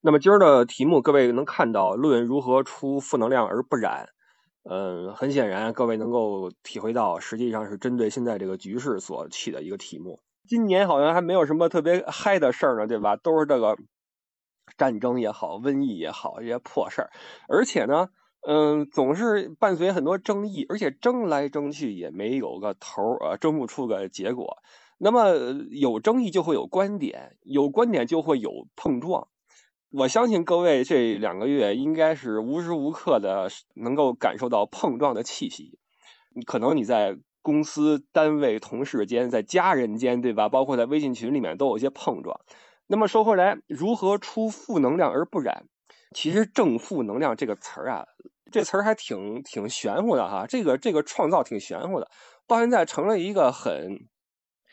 那么今儿的题目，各位能看到“论如何出负能量而不染”。嗯，很显然，各位能够体会到，实际上是针对现在这个局势所起的一个题目。今年好像还没有什么特别嗨的事儿呢，对吧？都是这个战争也好，瘟疫也好，这些破事儿。而且呢，嗯，总是伴随很多争议，而且争来争去也没有个头儿，呃，争不出个结果。那么有争议就会有观点，有观点就会有碰撞。我相信各位这两个月应该是无时无刻的能够感受到碰撞的气息。可能你在公司、单位、同事间，在家人间，对吧？包括在微信群里面都有一些碰撞。那么说回来，如何出负能量而不染？其实正负能量这个词儿啊，这词儿还挺挺玄乎的哈。这个这个创造挺玄乎的，到现在成了一个很，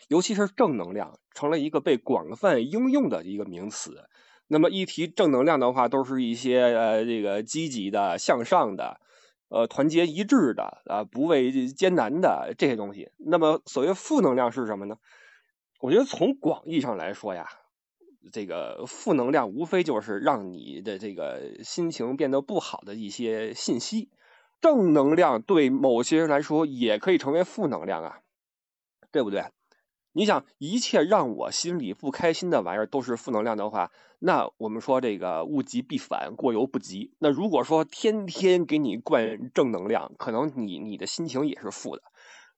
尤其是正能量，成了一个被广泛应用的一个名词。那么一提正能量的话，都是一些呃这个积极的、向上的，呃团结一致的啊，不畏艰难的这些东西。那么所谓负能量是什么呢？我觉得从广义上来说呀，这个负能量无非就是让你的这个心情变得不好的一些信息。正能量对某些人来说也可以成为负能量啊，对不对？你想一切让我心里不开心的玩意儿都是负能量的话，那我们说这个物极必反，过犹不及。那如果说天天给你灌正能量，可能你你的心情也是负的，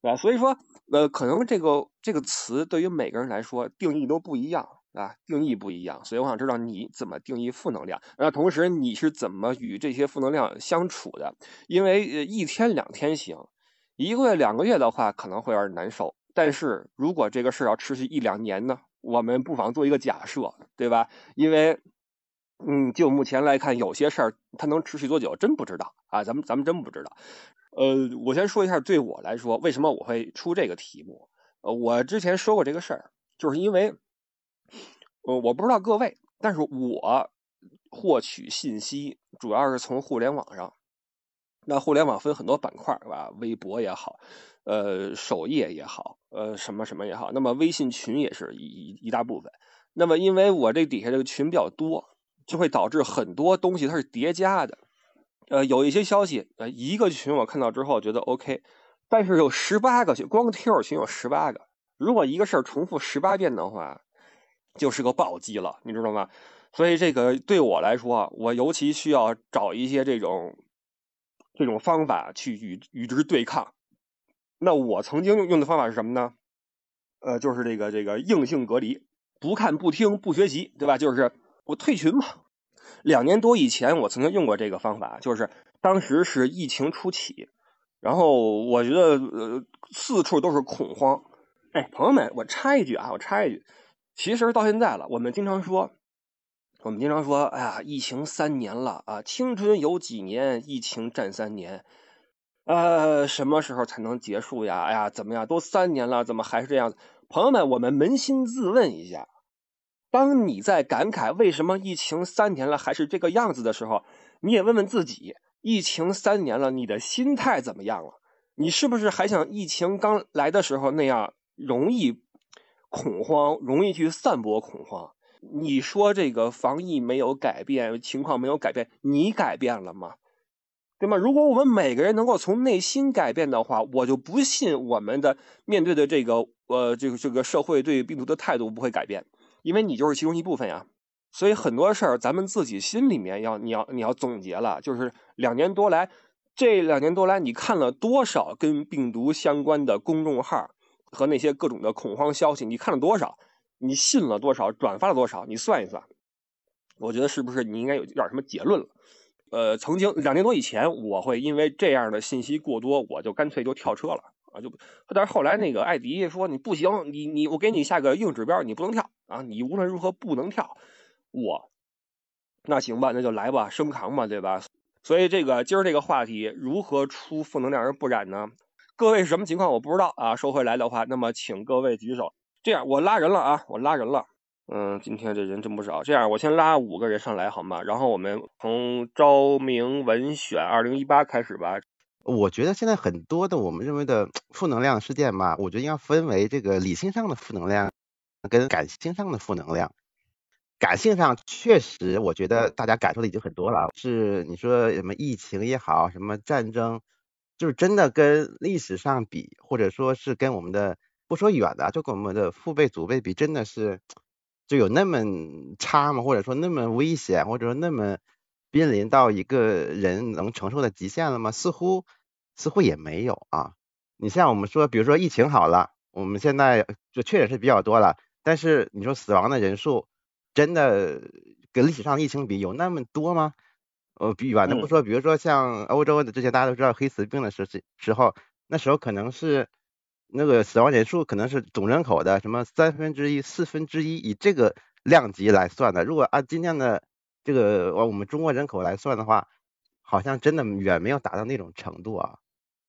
啊，所以说，呃，可能这个这个词对于每个人来说定义都不一样啊，定义不一样。所以我想知道你怎么定义负能量，那同时你是怎么与这些负能量相处的？因为一天两天行，一个月两个月的话可能会有点难受。但是如果这个事儿要持续一两年呢？我们不妨做一个假设，对吧？因为，嗯，就目前来看，有些事儿它能持续多久，真不知道啊。咱们咱们真不知道。呃，我先说一下，对我来说，为什么我会出这个题目？呃，我之前说过这个事儿，就是因为，呃，我不知道各位，但是我获取信息主要是从互联网上。那互联网分很多板块，是吧？微博也好。呃，首页也好，呃，什么什么也好，那么微信群也是一一一大部分。那么，因为我这底下这个群比较多，就会导致很多东西它是叠加的。呃，有一些消息，呃，一个群我看到之后觉得 OK，但是有十八个群，光 Q 群有十八个。如果一个事儿重复十八遍的话，就是个暴击了，你知道吗？所以这个对我来说，我尤其需要找一些这种这种方法去与与之对抗。那我曾经用用的方法是什么呢？呃，就是这个这个硬性隔离，不看不听不学习，对吧？就是我退群嘛。两年多以前，我曾经用过这个方法，就是当时是疫情初期，然后我觉得呃四处都是恐慌。哎，朋友们，我插一句啊，我插一句，其实到现在了，我们经常说，我们经常说，哎呀，疫情三年了啊，青春有几年，疫情战三年。呃，什么时候才能结束呀？哎呀，怎么样？都三年了，怎么还是这样子？朋友们，我们扪心自问一下：当你在感慨为什么疫情三年了还是这个样子的时候，你也问问自己：疫情三年了，你的心态怎么样了？你是不是还像疫情刚来的时候那样容易恐慌，容易去散播恐慌？你说这个防疫没有改变，情况没有改变，你改变了吗？对吗？如果我们每个人能够从内心改变的话，我就不信我们的面对的这个呃这个这个社会对病毒的态度不会改变，因为你就是其中一部分呀。所以很多事儿咱们自己心里面要你要你要总结了，就是两年多来，这两年多来你看了多少跟病毒相关的公众号和那些各种的恐慌消息？你看了多少？你信了多少？转发了多少？你算一算，我觉得是不是你应该有点什么结论了？呃，曾经两年多以前，我会因为这样的信息过多，我就干脆就跳车了啊！就，但是后来那个艾迪说你不行，你你我给你下个硬指标，你不能跳啊！你无论如何不能跳，我那行吧，那就来吧，生扛吧，对吧？所以这个今儿这个话题，如何出负能量而不染呢？各位是什么情况？我不知道啊。说回来的话，那么请各位举手。这样，我拉人了啊，我拉人了。嗯，今天这人真不少。这样，我先拉五个人上来好吗？然后我们从昭明文选二零一八开始吧。我觉得现在很多的我们认为的负能量事件吧，我觉得应该分为这个理性上的负能量跟感性上的负能量。感性上确实，我觉得大家感受的已经很多了。是你说什么疫情也好，什么战争，就是真的跟历史上比，或者说是跟我们的不说远的，就跟我们的父辈祖辈比，真的是就有那么差吗？或者说那么危险，或者说那么濒临到一个人能承受的极限了吗？似乎似乎也没有啊。你像我们说，比如说疫情好了，我们现在就确诊是比较多了，但是你说死亡的人数。真的跟历史上疫情比有那么多吗？呃，比远的不说，比如说像欧洲的这些大家都知道黑死病的时时候，那时候可能是那个死亡人数可能是总人口的什么三分之一、四分之一，以这个量级来算的。如果按今天的这个我们中国人口来算的话，好像真的远没有达到那种程度啊。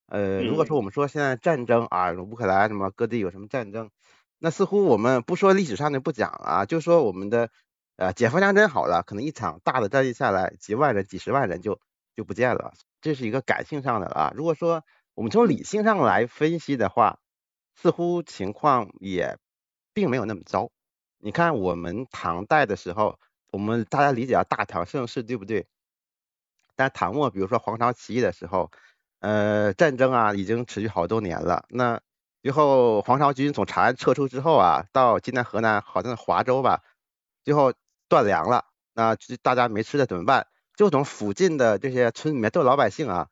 呃，如果说我们说现在战争啊，乌克兰什么各地有什么战争。那似乎我们不说历史上就不讲了啊，就说我们的呃解放战争好了，可能一场大的战役下来，几万人、几十万人就就不见了，这是一个感性上的啊。如果说我们从理性上来分析的话，似乎情况也并没有那么糟。你看我们唐代的时候，我们大家理解啊，大唐盛世对不对？但唐末，比如说黄巢起义的时候，呃，战争啊已经持续好多年了，那。最后，黄巢军从长安撤出之后啊，到今天河南好像是华州吧，最后断粮了，那大家没吃的怎么办？就从附近的这些村里面，都有老百姓啊，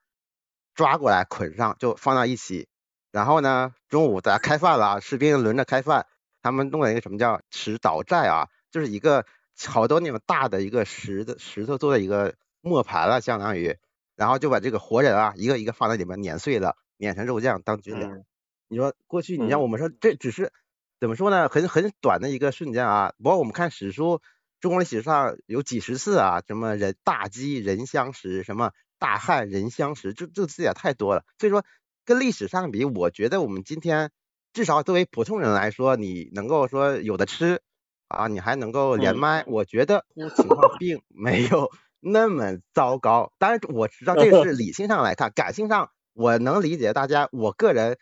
抓过来捆上，就放到一起。然后呢，中午大家开饭了，士兵轮着开饭，他们弄了一个什么叫石岛寨啊，就是一个好多那种大的一个石的石头做的一个磨盘了，相当于，然后就把这个活人啊，一个一个放在里面碾碎了，碾成肉酱当军粮。你说过去，你像我们说，这只是怎么说呢？很很短的一个瞬间啊。不过我们看史书，中国历史上有几十次啊，什么人大饥人相食，什么大旱人相食，这这字也太多了。所以说跟历史上比，我觉得我们今天至少作为普通人来说，你能够说有的吃啊，你还能够连麦，我觉得情况并 没有那么糟糕。当然我知道这个是理性上来看，感性上我能理解大家，我个人。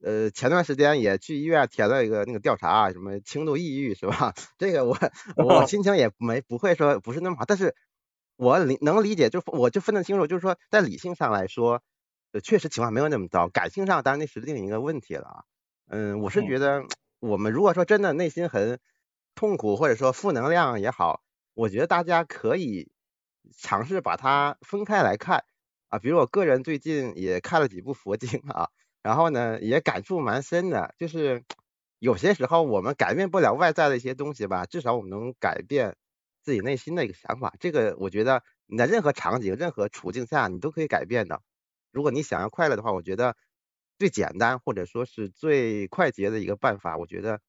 呃，前段时间也去医院填了一个那个调查，什么轻度抑郁是吧？这个我 我心情也没不会说不是那么好，但是我理能理解，就我就分得清楚，就是说在理性上来说，确实情况没有那么糟，感性上当然那是另一个问题了啊。嗯，我是觉得我们如果说真的内心很痛苦，或者说负能量也好，我觉得大家可以尝试把它分开来看啊。比如我个人最近也看了几部佛经啊。然后呢，也感触蛮深的，就是有些时候我们改变不了外在的一些东西吧，至少我们能改变自己内心的一个想法。这个我觉得你在任何场景、任何处境下你都可以改变的。如果你想要快乐的话，我觉得最简单或者说是最快捷的一个办法，我觉得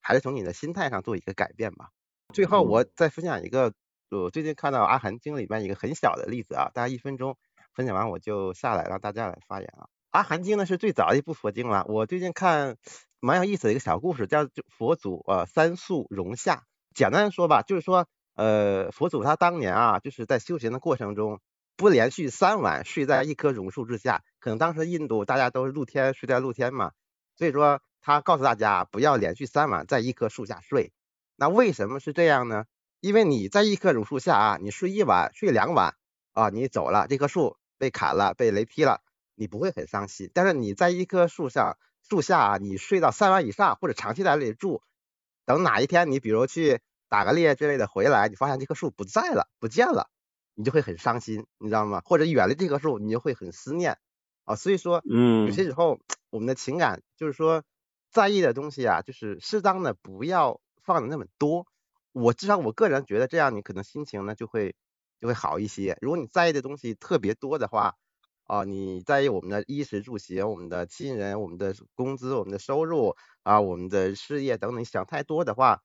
还是从你的心态上做一个改变吧。最后我再分享一个，我最近看到《阿含经》里面一个很小的例子啊，大家一分钟分享完我就下来让大家来发言啊。阿含经呢是最早的一部佛经了。我最近看蛮有意思的一个小故事，叫佛祖呃三宿容下。简单说吧，就是说呃佛祖他当年啊就是在修行的过程中，不连续三晚睡在一棵榕树之下。可能当时印度大家都是露天睡在露天嘛，所以说他告诉大家不要连续三晚在一棵树下睡。那为什么是这样呢？因为你在一棵榕树下啊，你睡一晚睡两晚啊，你走了，这棵树被砍了，被雷劈了。你不会很伤心，但是你在一棵树上树下啊，你睡到三晚以上或者长期在那里住，等哪一天你比如去打个猎之类的回来，你发现这棵树不在了，不见了，你就会很伤心，你知道吗？或者远离这棵树，你就会很思念啊。所以说，嗯，有些时候我们的情感就是说在意的东西啊，就是适当的不要放的那么多。我至少我个人觉得这样，你可能心情呢就会就会好一些。如果你在意的东西特别多的话，啊，你在意我们的衣食住行，我们的亲人，我们的工资，我们的收入啊，我们的事业等等，你想太多的话，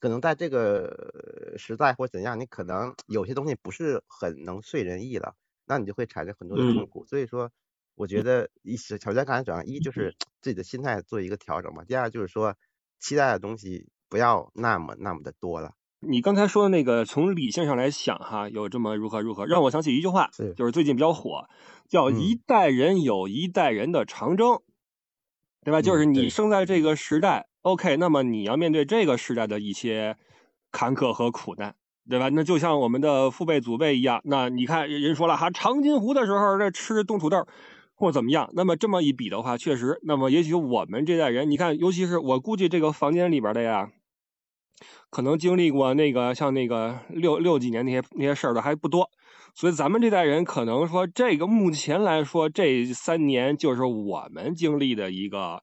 可能在这个时代或怎样，你可能有些东西不是很能遂人意了，那你就会产生很多的痛苦。所以说，我觉得一是条件刚才讲，一就是自己的心态做一个调整嘛，第二就是说期待的东西不要那么那么的多了。你刚才说的那个从理性上来想哈，有这么如何如何，让我想起一句话，就是最近比较火，叫“一代人有一代人的长征”，对吧？就是你生在这个时代，OK，那么你要面对这个时代的一些坎坷和苦难，对吧？那就像我们的父辈祖辈一样，那你看人说了哈，长津湖的时候这吃冻土豆或怎么样，那么这么一比的话，确实，那么也许我们这代人，你看，尤其是我估计这个房间里边的呀。可能经历过那个像那个六六几年那些那些事儿的还不多，所以咱们这代人可能说这个目前来说这三年就是我们经历的一个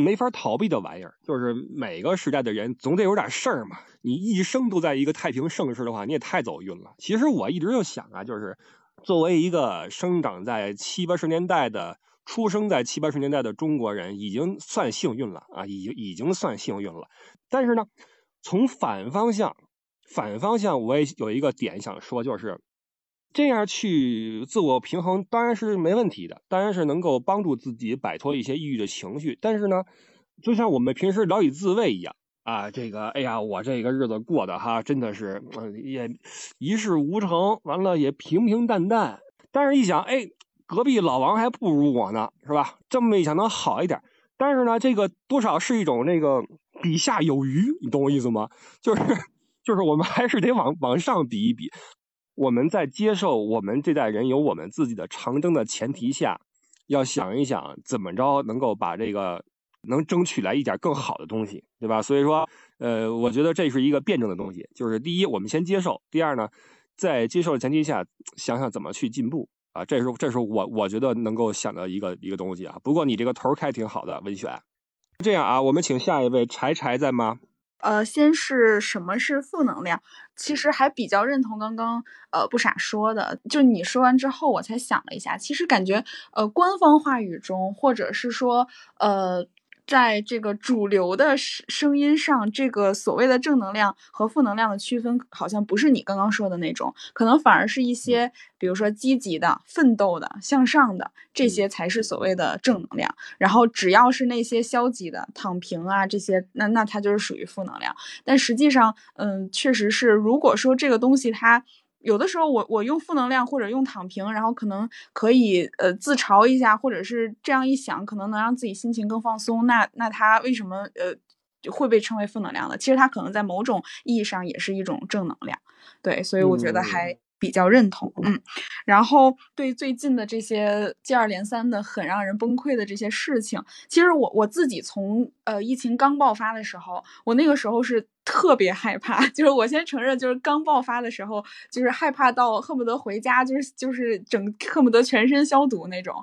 没法逃避的玩意儿，就是每个时代的人总得有点事儿嘛。你一生都在一个太平盛世的话，你也太走运了。其实我一直就想啊，就是作为一个生长在七八十年代的、出生在七八十年代的中国人，已经算幸运了啊，已经已经算幸运了。但是呢。从反方向，反方向我也有一个点想说，就是这样去自我平衡当然是没问题的，当然是能够帮助自己摆脱一些抑郁的情绪。但是呢，就像我们平时聊以自慰一样啊，这个哎呀，我这个日子过的哈，真的是也一事无成，完了也平平淡淡。但是一想，哎，隔壁老王还不如我呢，是吧？这么一想能好一点。但是呢，这个多少是一种那个。比下有余，你懂我意思吗？就是 就是我们还是得往往上比一比。我们在接受我们这代人有我们自己的长征的前提下，要想一想怎么着能够把这个能争取来一点更好的东西，对吧？所以说，呃，我觉得这是一个辩证的东西。就是第一，我们先接受；第二呢，在接受的前提下，想想怎么去进步啊。这是这是我我觉得能够想的一个一个东西啊。不过你这个头开挺好的，文选。这样啊，我们请下一位柴柴在吗？呃，先是什么是负能量？其实还比较认同刚刚呃不傻说的，就你说完之后，我才想了一下，其实感觉呃官方话语中，或者是说呃。在这个主流的声声音上，这个所谓的正能量和负能量的区分，好像不是你刚刚说的那种，可能反而是一些，比如说积极的、奋斗的、向上的，这些才是所谓的正能量。然后只要是那些消极的、躺平啊这些，那那它就是属于负能量。但实际上，嗯，确实是，如果说这个东西它。有的时候，我我用负能量或者用躺平，然后可能可以呃自嘲一下，或者是这样一想，可能能让自己心情更放松。那那他为什么呃会被称为负能量呢？其实他可能在某种意义上也是一种正能量。对，所以我觉得还。比较认同，嗯，然后对最近的这些接二连三的很让人崩溃的这些事情，其实我我自己从呃疫情刚爆发的时候，我那个时候是特别害怕，就是我先承认，就是刚爆发的时候，就是害怕到恨不得回家，就是就是整恨不得全身消毒那种，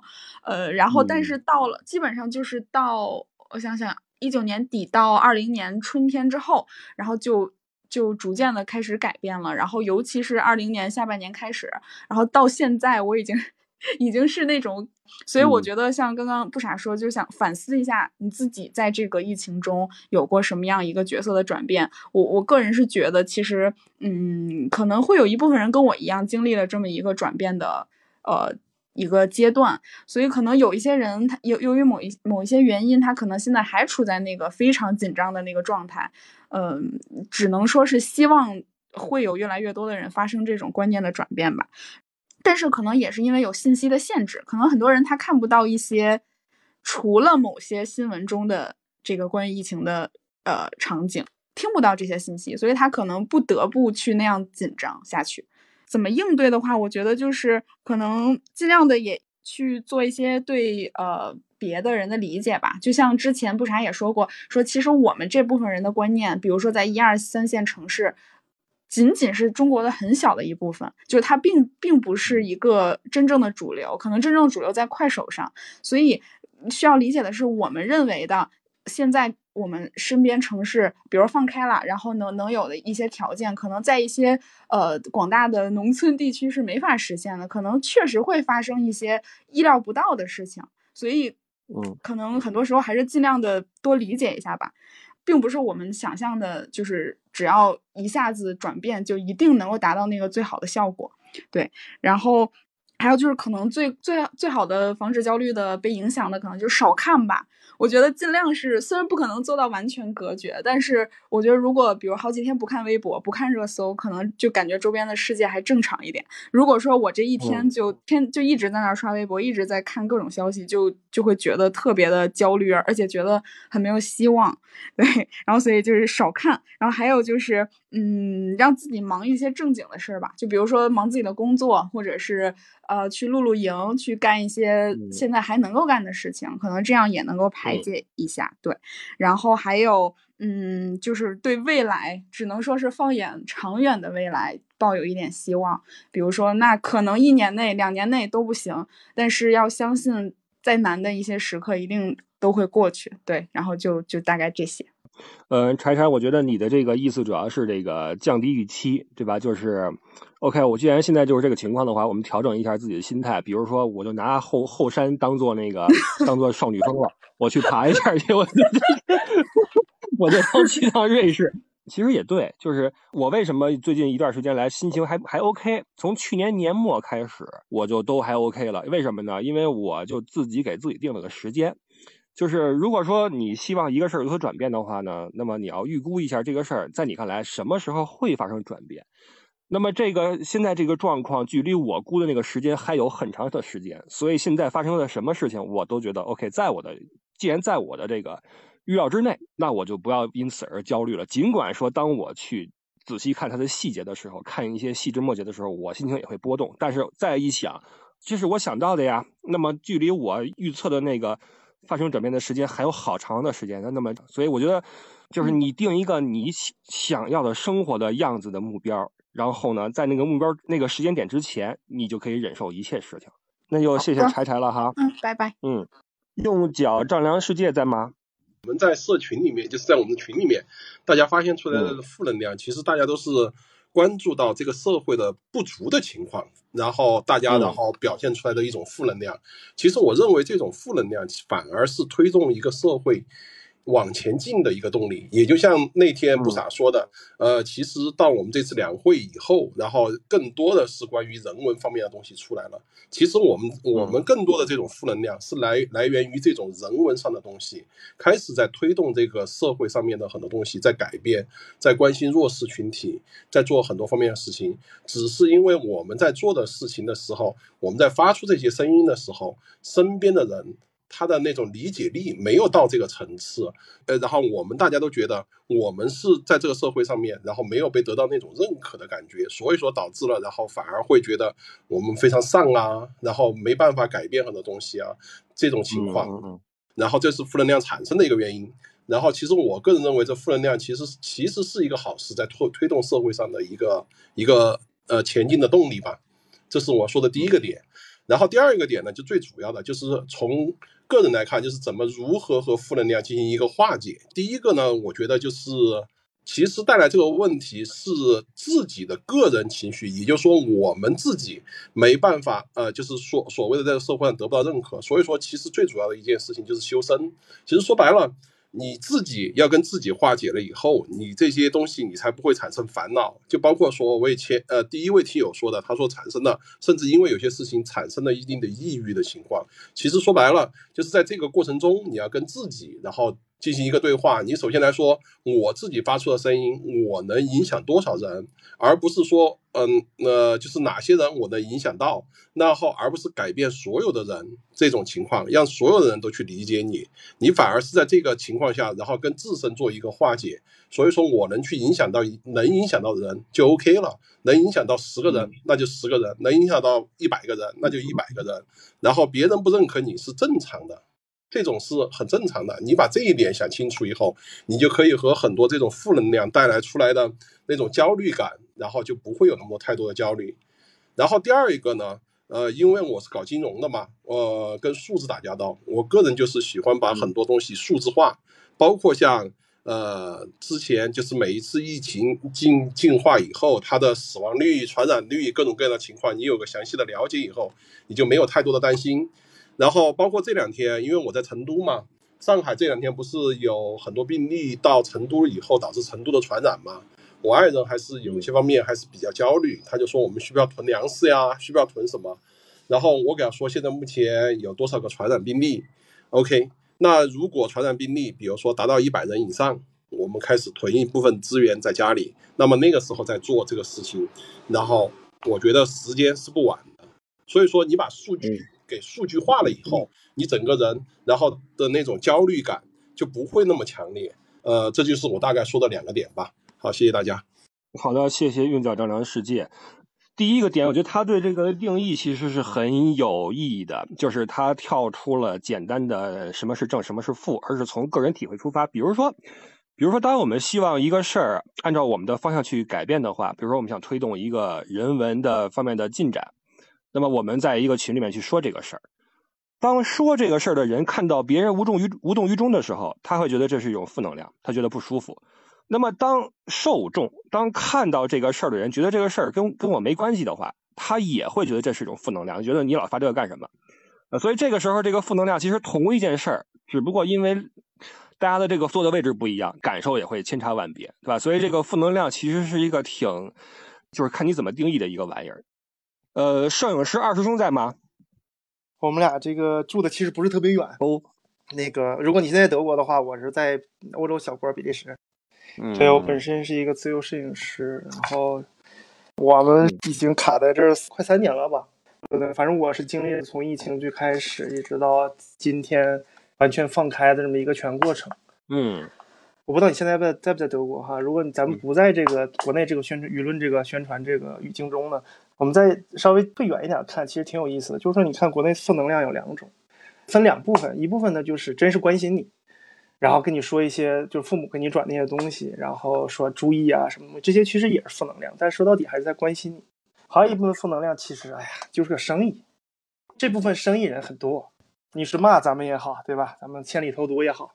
呃，然后但是到了基本上就是到我想想一九年底到二零年春天之后，然后就。就逐渐的开始改变了，然后尤其是二零年下半年开始，然后到现在我已经已经是那种，所以我觉得像刚刚不傻说，就想反思一下你自己在这个疫情中有过什么样一个角色的转变。我我个人是觉得，其实嗯，可能会有一部分人跟我一样经历了这么一个转变的呃一个阶段，所以可能有一些人他由由于某一某一些原因，他可能现在还处在那个非常紧张的那个状态。嗯，只能说是希望会有越来越多的人发生这种观念的转变吧。但是可能也是因为有信息的限制，可能很多人他看不到一些除了某些新闻中的这个关于疫情的呃场景，听不到这些信息，所以他可能不得不去那样紧张下去。怎么应对的话，我觉得就是可能尽量的也去做一些对呃。别的人的理解吧，就像之前不傻也说过，说其实我们这部分人的观念，比如说在一二三线城市，仅仅是中国的很小的一部分，就是它并并不是一个真正的主流，可能真正主流在快手上，所以需要理解的是，我们认为的现在我们身边城市，比如放开了，然后能能有的一些条件，可能在一些呃广大的农村地区是没法实现的，可能确实会发生一些意料不到的事情，所以。嗯，可能很多时候还是尽量的多理解一下吧，并不是我们想象的，就是只要一下子转变就一定能够达到那个最好的效果。对，然后还有就是可能最最最好的防止焦虑的被影响的，可能就少看吧。我觉得尽量是，虽然不可能做到完全隔绝，但是我觉得如果比如好几天不看微博、不看热搜，可能就感觉周边的世界还正常一点。如果说我这一天就天就一直在那刷微博，一直在看各种消息，就就会觉得特别的焦虑，而且觉得很没有希望。对，然后所以就是少看。然后还有就是，嗯，让自己忙一些正经的事儿吧，就比如说忙自己的工作，或者是呃去露露营，去干一些现在还能够干的事情，可能这样也能够排解一下。对，然后还有嗯，就是对未来，只能说是放眼长远的未来，抱有一点希望。比如说，那可能一年内、两年内都不行，但是要相信，再难的一些时刻一定都会过去。对，然后就就大概这些。嗯，柴柴，我觉得你的这个意思主要是这个降低预期，对吧？就是，OK，我既然现在就是这个情况的话，我们调整一下自己的心态。比如说，我就拿后后山当做那个当做少女峰了，我去爬一下去，我 我就当去趟瑞士。其实也对，就是我为什么最近一段时间来心情还还 OK？从去年年末开始，我就都还 OK 了。为什么呢？因为我就自己给自己定了个时间。就是如果说你希望一个事儿有所转变的话呢，那么你要预估一下这个事儿在你看来什么时候会发生转变。那么这个现在这个状况距离我估的那个时间还有很长的时间，所以现在发生了什么事情我都觉得 OK，在我的既然在我的这个预料之内，那我就不要因此而焦虑了。尽管说当我去仔细看它的细节的时候，看一些细枝末节的时候，我心情也会波动。但是再一想，这是我想到的呀，那么距离我预测的那个。发生转变的时间还有好长的时间，那那么，所以我觉得，就是你定一个你想要的生活的样子的目标，然后呢，在那个目标那个时间点之前，你就可以忍受一切事情。那就谢谢柴柴了哈。嗯，拜拜。嗯，用脚丈量世界在吗？我们在社群里面，就是在我们的群里面，大家发现出来的负能量，其实大家都是。关注到这个社会的不足的情况，然后大家然后表现出来的一种负能量，其实我认为这种负能量反而是推动一个社会。往前进的一个动力，也就像那天不傻说的，呃，其实到我们这次两会以后，然后更多的是关于人文方面的东西出来了。其实我们我们更多的这种负能量是来来源于这种人文上的东西，开始在推动这个社会上面的很多东西在改变，在关心弱势群体，在做很多方面的事情。只是因为我们在做的事情的时候，我们在发出这些声音的时候，身边的人。他的那种理解力没有到这个层次，呃，然后我们大家都觉得我们是在这个社会上面，然后没有被得到那种认可的感觉，所以说导致了，然后反而会觉得我们非常丧啊，然后没办法改变很多东西啊，这种情况，然后这是负能量产生的一个原因。然后其实我个人认为，这负能量其实其实是一个好事，在推推动社会上的一个一个呃前进的动力吧。这是我说的第一个点。然后第二个点呢，就最主要的就是从。个人来看，就是怎么如何和负能量进行一个化解。第一个呢，我觉得就是其实带来这个问题是自己的个人情绪，也就是说我们自己没办法，呃，就是说所谓的在社会上得不到认可。所以说，其实最主要的一件事情就是修身。其实说白了。你自己要跟自己化解了以后，你这些东西你才不会产生烦恼。就包括说，我以前呃第一位听友说的，他说产生了，甚至因为有些事情产生了一定的抑郁的情况。其实说白了，就是在这个过程中，你要跟自己，然后。进行一个对话，你首先来说，我自己发出的声音，我能影响多少人，而不是说，嗯，呃，就是哪些人我能影响到，然后而不是改变所有的人这种情况，让所有的人都去理解你，你反而是在这个情况下，然后跟自身做一个化解。所以说我能去影响到能影响到的人就 OK 了，能影响到十个人那就十个人，能影响到一百个人那就一百个人，然后别人不认可你是正常的。这种是很正常的，你把这一点想清楚以后，你就可以和很多这种负能量带来出来的那种焦虑感，然后就不会有那么太多的焦虑。然后第二一个呢，呃，因为我是搞金融的嘛，呃，跟数字打交道，我个人就是喜欢把很多东西数字化，包括像呃之前就是每一次疫情进进化以后，它的死亡率、传染率各种各样的情况，你有个详细的了解以后，你就没有太多的担心。然后包括这两天，因为我在成都嘛，上海这两天不是有很多病例到成都以后导致成都的传染嘛，我爱人还是有一些方面还是比较焦虑，他就说我们需不需要囤粮食呀，需不需要囤什么？然后我给他说现在目前有多少个传染病例？OK，那如果传染病例比如说达到一百人以上，我们开始囤一部分资源在家里，那么那个时候再做这个事情，然后我觉得时间是不晚的，所以说你把数据。给数据化了以后，你整个人然后的那种焦虑感就不会那么强烈。呃，这就是我大概说的两个点吧。好，谢谢大家。好的，谢谢韵脚丈量世界。第一个点，我觉得他对这个定义其实是很有意义的，就是他跳出了简单的什么是正，什么是负，而是从个人体会出发。比如说，比如说，当我们希望一个事儿按照我们的方向去改变的话，比如说我们想推动一个人文的方面的进展，那么我们在一个群里面去说这个事儿，当说这个事儿的人看到别人无动于无动于衷的时候，他会觉得这是一种负能量，他觉得不舒服。那么，当受众当看到这个事儿的人觉得这个事儿跟跟我没关系的话，他也会觉得这是一种负能量，觉得你老发这个干什么？呃，所以这个时候，这个负能量其实同一件事儿，只不过因为大家的这个坐的位置不一样，感受也会千差万别，对吧？所以这个负能量其实是一个挺，就是看你怎么定义的一个玩意儿。呃，摄影师二师兄在吗？我们俩这个住的其实不是特别远哦。那个，如果你现在德国的话，我是在欧洲小国比利时。嗯，对我本身是一个自由摄影师，然后我们已经卡在这儿快三年了吧？对，反正我是经历了从疫情最开始，一直到今天完全放开的这么一个全过程。嗯，我不知道你现在在在不在德国哈？如果咱们不在这个国内这个宣传舆论这个宣传这个语境中呢，我们再稍微退远一点看，其实挺有意思的。就是说，你看国内负能量有两种，分两部分，一部分呢就是真是关心你。然后跟你说一些，就是父母给你转那些东西，然后说注意啊什么，这些其实也是负能量，但说到底还是在关心你。还有一部分负能量，其实哎呀，就是个生意。这部分生意人很多，你是骂咱们也好，对吧？咱们千里投毒也好，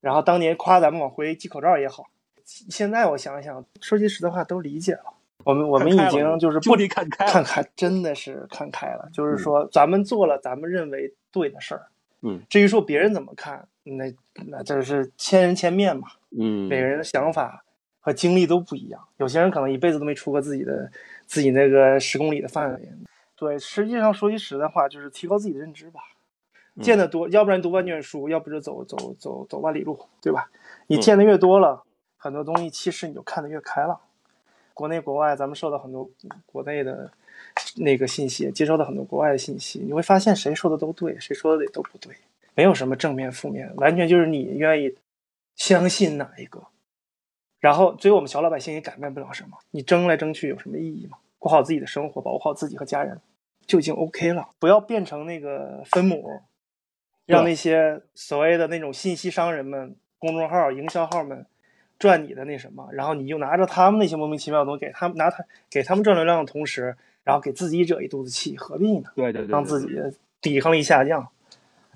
然后当年夸咱们往回寄口罩也好，现在我想想，说句实在话，都理解了。我们我们已经就是不离看开，看开，真的是看开了。就是说，咱们做了咱们认为对的事儿。嗯，至于说别人怎么看，那那这是千人千面嘛。嗯，每个人的想法和经历都不一样。有些人可能一辈子都没出过自己的自己那个十公里的范围。对，实际上说句实在话，就是提高自己的认知吧。见得多，要不然读万卷书，要不就走走走走万里路，对吧？你见的越多了，很多东西其实你就看得越开了。国内国外，咱们受到很多国内的。那个信息接收到很多国外的信息，你会发现谁说的都对，谁说的也都不对，没有什么正面负面，完全就是你愿意相信哪一个。然后，所以我们小老百姓也改变不了什么。你争来争去有什么意义吗？过好自己的生活，保护好自己和家人，就已经 OK 了。不要变成那个分母，让那些所谓的那种信息商人们、公众号、营销号们赚你的那什么，然后你就拿着他们那些莫名其妙的东西给他们拿他给他们赚流量的同时。然后给自己惹一肚子气，何必呢？对对对，让自己抵抗力下降，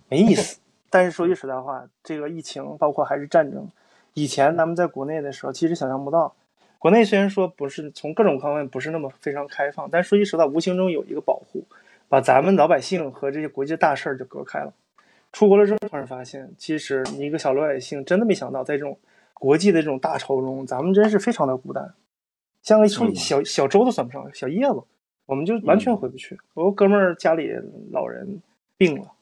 没意思。但是说句实在话，这个疫情包括还是战争，以前咱们在国内的时候，其实想象不到。国内虽然说不是从各种方面不是那么非常开放，但说句实话，无形中有一个保护，把咱们老百姓和这些国际大事儿就隔开了。出国了之后，突然发现，其实你一个小老百姓真的没想到，在这种国际的这种大潮中，咱们真是非常的孤单，像个小小舟都算不上，小叶子。我们就完全回不去。我哥们儿家里老人病了，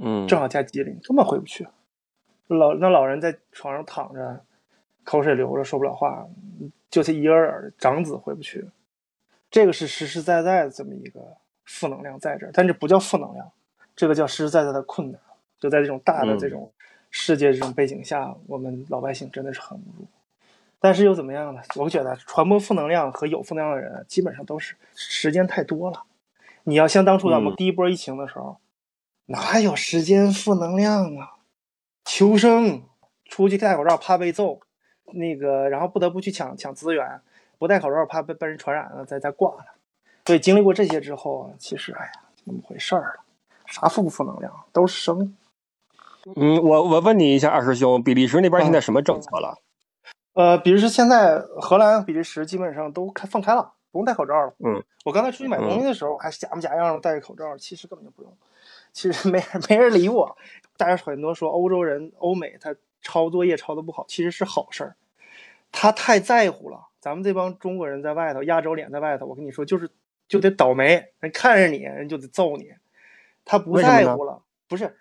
嗯，正好在吉林，根本回不去。老那老人在床上躺着，口水流着，说不了话，就他一个人，长子回不去。这个是实实在在的这么一个负能量在这儿，但这不叫负能量，这个叫实实在在的困难。就在这种大的这种世界这种背景下，我们老百姓真的是很无助。但是又怎么样呢？我觉得传播负能量和有负能量的人，基本上都是时间太多了。你要像当初咱们第一波疫情的时候，哪有时间负能量啊？求生，出去戴口罩怕被揍，那个然后不得不去抢抢资源，不戴口罩怕被被人传染了再再挂了。所以经历过这些之后啊，其实哎呀，那么回事儿了。啥负不负能量，都是生。嗯，我我问你一下，二师兄，比利时那边现在什么政策了？呃，比如说现在荷兰、比利时基本上都开放开了，不用戴口罩了。嗯，我刚才出去买东西的时候，还是假模假样的戴着口罩，其实根本就不用。其实没人没人理我。大家很多说欧洲人、欧美他抄作业抄的不好，其实是好事儿。他太在乎了。咱们这帮中国人在外头，亚洲脸在外头，我跟你说，就是就得倒霉。人看着你，人就得揍你。他不在乎了，不是？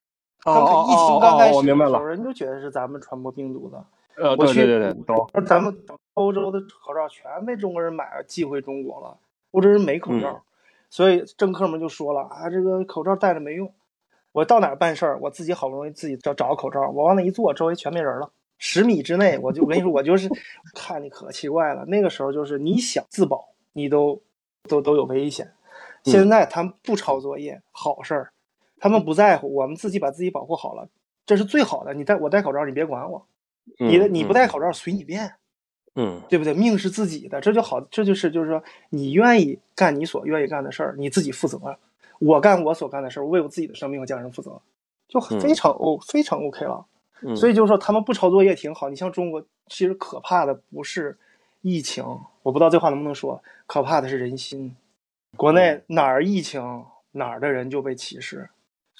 刚疫情刚开始的时候，人就觉得是咱们传播病毒的。呃，对对对对，都。咱们欧洲的口罩全被中国人买了，寄回中国了。欧洲人没口罩，所以政客们就说了啊，这个口罩戴着没用。我到哪儿办事儿，我自己好不容易自己找找个口罩，我往那一坐，周围全没人了，十米之内，我就我跟你说，我就是 看你可奇怪了。那个时候就是你想自保，你都都都有危险。现在他们不抄作业，好事儿，他们不在乎，我们自己把自己保护好了，这是最好的。你戴我戴口罩，你别管我，你的你不戴口罩随你便。嗯，对不对？命是自己的，这就好，这就是就是说，你愿意干你所愿意干的事儿，你自己负责。我干我所干的事儿，为我自己的生命和家人负责，就非常 O 非常 OK 了。所以就是说，他们不抄作业挺好。你像中国，其实可怕的不是疫情，我不知道这话能不能说，可怕的是人心。国内哪儿疫情，哪儿的人就被歧视。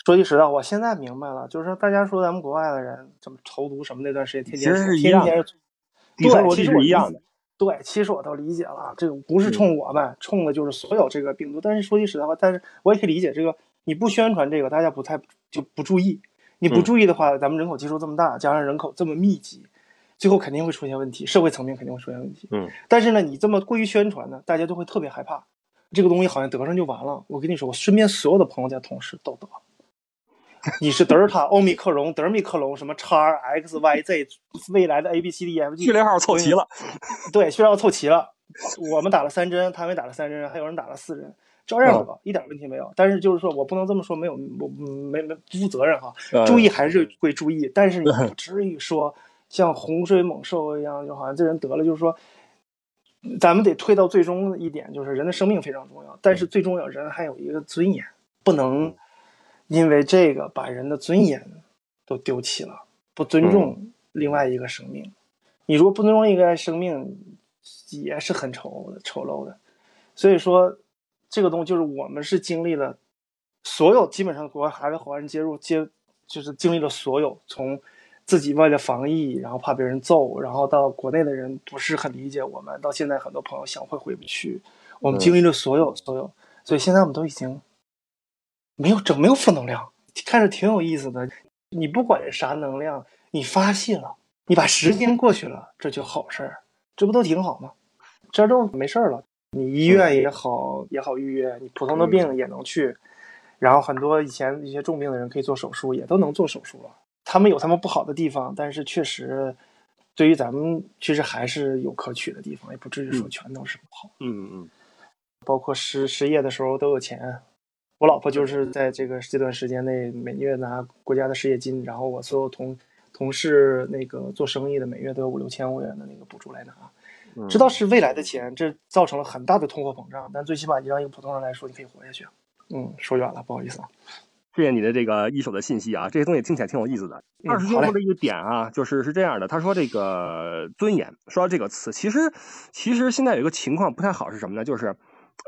说句实在，我现在明白了，就是说大家说咱们国外的人怎么投毒什么那段时间，天天天天。对，其实一样的。对，其实我都理解了，这个不是冲我们，冲的就是所有这个病毒。但是说句实在话，但是我也可以理解，这个你不宣传这个，大家不太就不注意。你不注意的话，咱们人口基数这么大，加上人口这么密集，最后肯定会出现问题，社会层面肯定会出现问题。嗯。但是呢，你这么过于宣传呢，大家就会特别害怕，这个东西好像得上就完了。我跟你说，我身边所有的朋友、家同事都得。你是德尔塔、欧米克戎、德尔米克戎，什么叉 X、Y、Z，未来的 A、B、C、D、E、F、G，序列号凑齐了。对，序列号凑齐了。我们打了三针，他们打了三针，还有人打了四针，照样得，一点问题没有。但是就是说我不能这么说，没有我没没不负责任哈。注意还是会注意，但是你不至于说像洪水猛兽一样，就好像这人得了，就是说，咱们得推到最终一点，就是人的生命非常重要，但是最重要人还有一个尊严，不能。因为这个把人的尊严都丢弃了，不尊重另外一个生命。你如果不尊重一个生命，也是很丑的、丑陋的。所以说，这个东西就是我们是经历了所有，基本上国外海外华人接入接，就是经历了所有，从自己为了防疫，然后怕别人揍，然后到国内的人不是很理解我们，到现在很多朋友想回回不去，我们经历了所有所有，所以现在我们都已经。没有整，没有负能量，看着挺有意思的。你不管啥能量，你发泄了，你把时间过去了，这就好事儿，这不都挺好吗？这都没事儿了。你医院也好也好预约，你普通的病也能去，然后很多以前一些重病的人可以做手术，也都能做手术了。他们有他们不好的地方，但是确实，对于咱们其实还是有可取的地方，也不至于说全都是不好。嗯嗯，包括失失业的时候都有钱。我老婆就是在这个这段时间内每月拿国家的失业金，然后我所有同同事那个做生意的每月都有五六千欧元的那个补助来拿，知道是未来的钱，这造成了很大的通货膨胀，但最起码你让一个普通人来说，你可以活下去。嗯，说远了，不好意思啊。谢谢你的这个一手的信息啊，这些东西听起来挺有意思的。二师兄说的一个点啊，就是是这样的，他说这个尊严，说到这个词，其实其实现在有一个情况不太好是什么呢？就是。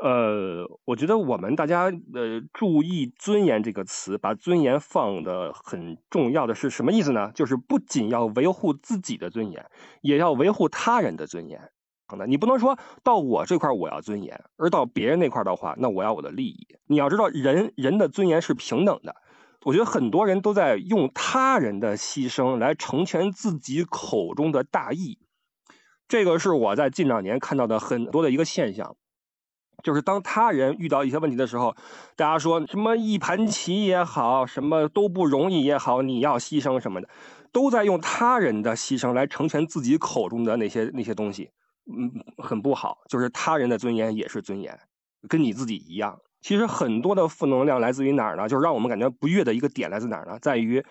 呃，我觉得我们大家呃注意“尊严”这个词，把尊严放的很重要的是什么意思呢？就是不仅要维护自己的尊严，也要维护他人的尊严。那你不能说到我这块我要尊严，而到别人那块的话，那我要我的利益。你要知道，人人的尊严是平等的。我觉得很多人都在用他人的牺牲来成全自己口中的大义，这个是我在近两年看到的很多的一个现象。就是当他人遇到一些问题的时候，大家说什么一盘棋也好，什么都不容易也好，你要牺牲什么的，都在用他人的牺牲来成全自己口中的那些那些东西，嗯，很不好。就是他人的尊严也是尊严，跟你自己一样。其实很多的负能量来自于哪儿呢？就是让我们感觉不悦的一个点来自哪儿呢？在于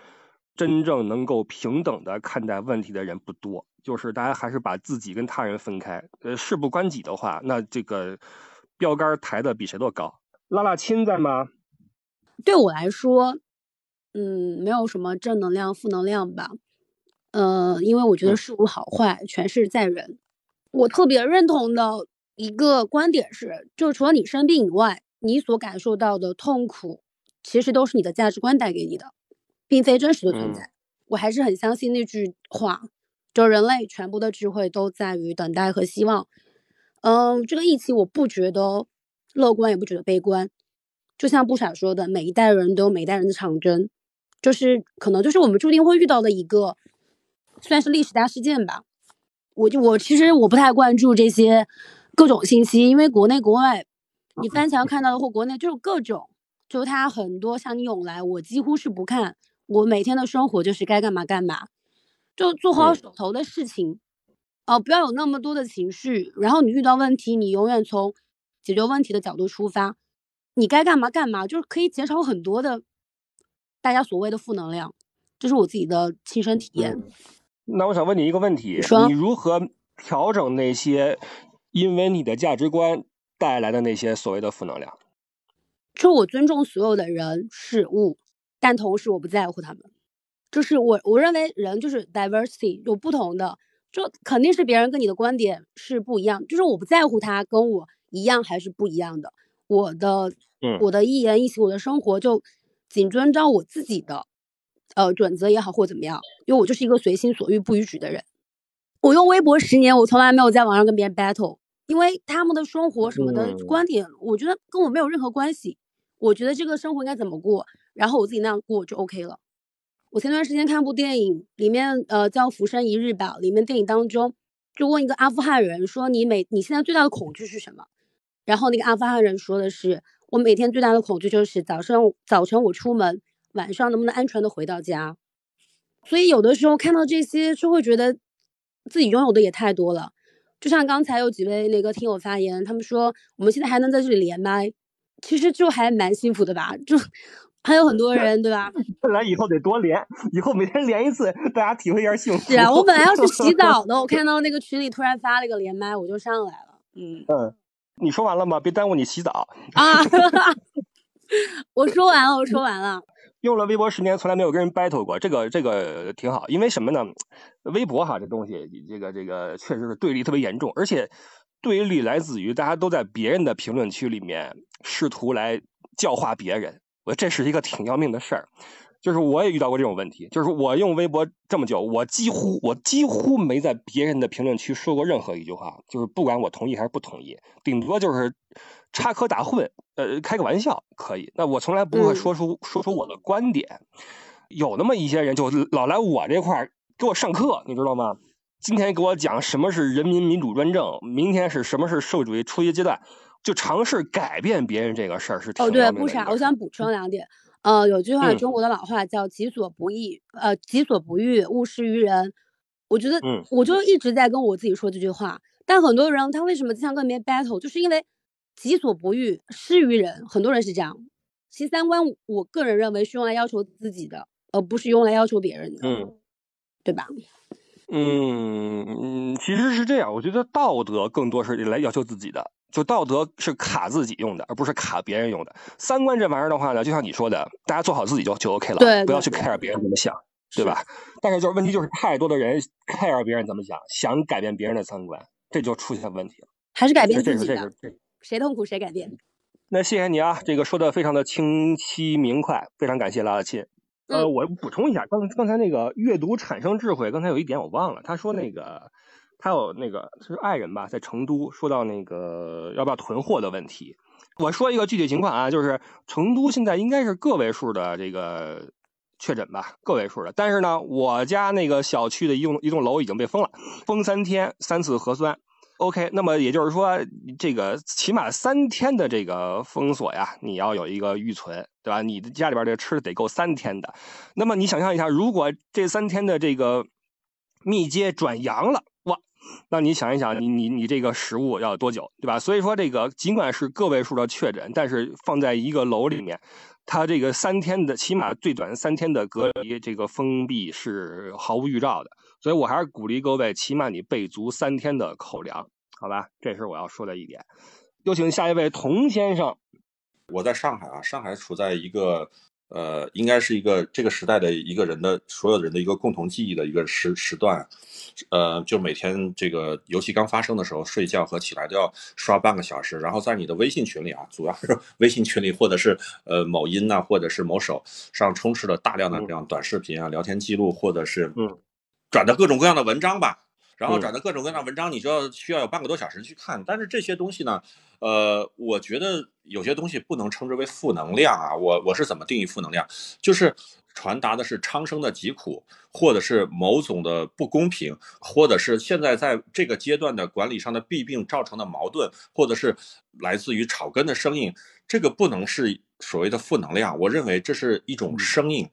真正能够平等的看待问题的人不多。就是大家还是把自己跟他人分开。呃，事不关己的话，那这个。标杆抬的比谁都高。拉拉亲在吗？对我来说，嗯，没有什么正能量、负能量吧。呃，因为我觉得事物好坏，全是在人。我特别认同的一个观点是，就除了你生病以外，你所感受到的痛苦，其实都是你的价值观带给你的，并非真实的存在。我还是很相信那句话，就人类全部的智慧都在于等待和希望。嗯，这个疫情我不觉得乐观，也不觉得悲观。就像不傻说的，每一代人都有每一代人的长征，就是可能就是我们注定会遇到的一个，算是历史大事件吧。我就我其实我不太关注这些各种信息，因为国内国外你翻墙看到的或国内就是各种，就它很多向你涌来，我几乎是不看。我每天的生活就是该干嘛干嘛。就做好嗯手头的事情，呃，不要有那么多的情绪。然后你遇到问题，你永远从解决问题的角度出发，你该干嘛干嘛，就是可以减少很多的大家所谓的负能量。这是我自己的亲身体验。那我想问你一个问题：说你如何调整那些因为你的价值观带来的那些所谓的负能量？就我尊重所有的人事物，但同时我不在乎他们。就是我我认为人就是 diversity 有不同的，就肯定是别人跟你的观点是不一样，就是我不在乎他跟我一样还是不一样的。我的嗯我的一言一行，我的生活就谨遵照我自己的呃准则也好或怎么样，因为我就是一个随心所欲不逾矩的人。我用微博十年，我从来没有在网上跟别人 battle，因为他们的生活什么的嗯观点，我觉得跟我没有任何关系。我觉得这个生活应该怎么过，然后我自己那样过就 OK 了。我前段时间看部电影，里面呃叫《浮生一日》吧，里面电影当中就问一个阿富汗人说：“你每你现在最大的恐惧是什么？”然后那个阿富汗人说的是：“我每天最大的恐惧就是早上早晨我出门，晚上能不能安全的回到家。”所以有的时候看到这些，就会觉得自己拥有的也太多了。就像刚才有几位那个听友发言，他们说我们现在还能在这里连麦，其实就还蛮幸福的吧？就还有很多人，对吧？看来以后得多连，以后每天连一次，大家体会一下幸福。是啊，我本来要去洗 澡的，我看到那个群里突然发了一个连麦，我就上来了。嗯嗯，你说完了吗？别耽误你洗澡。啊，我说完了，我说完了。用了微博十年，从来没有跟人 battle 过，这个这个挺好，因为什么呢？微博哈这东西，这个这个确实是对立特别严重，而且对立来自于大家都在别人的评论区里面试图来教化别人，我觉得这是一个挺要命的事儿。就是我也遇到过这种问题，就是我用微博这么久，我几乎我几乎没在别人的评论区说过任何一句话，就是不管我同意还是不同意，顶多就是插科打诨，呃，开个玩笑可以。那我从来不会嗯说出、说出我的观点。有那么一些人就老来我这块儿给我上课，你知道吗？今天给我讲什么是人民民主专政，明天是什么是社会主义初级阶段，就尝试改变别人这个事儿是挺哦，对，不傻，我的一个事儿想补充两点。呃，有句话，嗯中国的老话叫“己所不欲，呃，己所不欲，勿施于人”。我觉得，嗯我就一直在跟我自己说这句话。但很多人他为什么经常跟别人 battle，就是因为己所不欲，施于人。很多人是这样。其实三观，我个人认为是用来要求自己的，而不是用来要求别人的，嗯对吧？嗯嗯，其实是这样，我觉得道德更多是来要求自己的，就道德是卡自己用的，而不是卡别人用的。三观这玩意儿的话呢，就像你说的，大家做好自己就就 OK 了，对不要去 care 别人怎么想，对吧？但是就是问题就是太多的人 care 别人怎么想，想改变别人的三观，这就出现问题了。还是改变这自己的这是，这是。谁痛苦谁改变。那谢谢你啊，这个说的非常的清晰明快，非常感谢拉拉亲。呃，嗯我补充一下，刚刚才那个阅读产生智慧，刚才有一点我忘了，他说那个他有那个是爱人吧，在成都说到那个要不要囤货的问题。我说一个具体情况啊，就是成都现在应该是个位数的这个确诊吧，个位数的。但是呢，我家那个小区的一栋一栋楼已经被封了，封三天，三次核酸。OK，那么也就是说，这个起码三天的这个封锁呀，你要有一个预存，对吧？你的家里边这吃的得够三天的。那么你想象一下，如果这三天的这个密接转阳了，那你想一想，你你你这个食物要多久，对吧？所以说这个尽管是个位数的确诊，但是放在一个楼里面，它这个三天的起码最短三天的隔离，这个封闭是毫无预兆的。所以我还是鼓励各位，起码你备足三天的口粮，好吧？这是我要说的一点。有请下一位童先生。我在上海啊，上海处在一个呃，应该是一个这个时代的一个人的所有人的一个共同记忆的一个时时段，呃，就每天这个游戏刚发生的时候，睡觉和起来都要刷半个小时，然后在你的微信群里啊，主要是微信群里或者是呃某音呐、或者是某手上充斥了大量的这样短视频啊、聊天记录，或者是嗯。转的各种各样的文章吧。然后嗯转的各种各样的文章，你就要需要有半个多小时去看。但是这些东西呢，呃，我觉得有些东西不能称之为负能量啊。我我是怎么定义负能量？就是传达的是苍生的疾苦，或者是某种的不公平，或者是现在在这个阶段的管理上的弊病造成的矛盾，或者是来自于草根的声音。这个不能是所谓的负能量，我认为这是一种声音。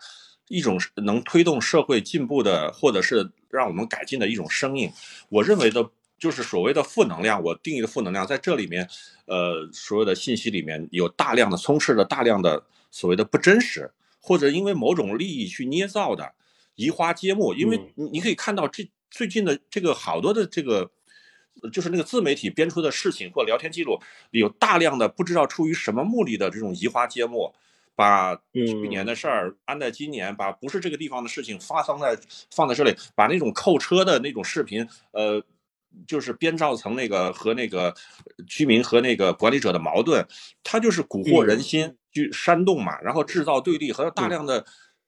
一种能推动社会进步的，或者是让我们改进的一种声音。我认为的就是所谓的负能量，我定义的负能量，在这里面，呃，所有的信息里面有大量的充斥着大量的所谓的不真实，或者因为某种利益去捏造的移花接木。因为你你可以看到这最近的这个好多的这个。就是那个自媒体编出的事情或聊天记录，有大量的不知道出于什么目的的这种移花接木，把去年的事儿安在今年，把不是这个地方的事情发生在放在这里，把那种扣车的那种视频，呃，就是编造成那个和那个居民和那个管理者的矛盾，他就是蛊惑人心，去煽动嘛，然后制造对立和大量的。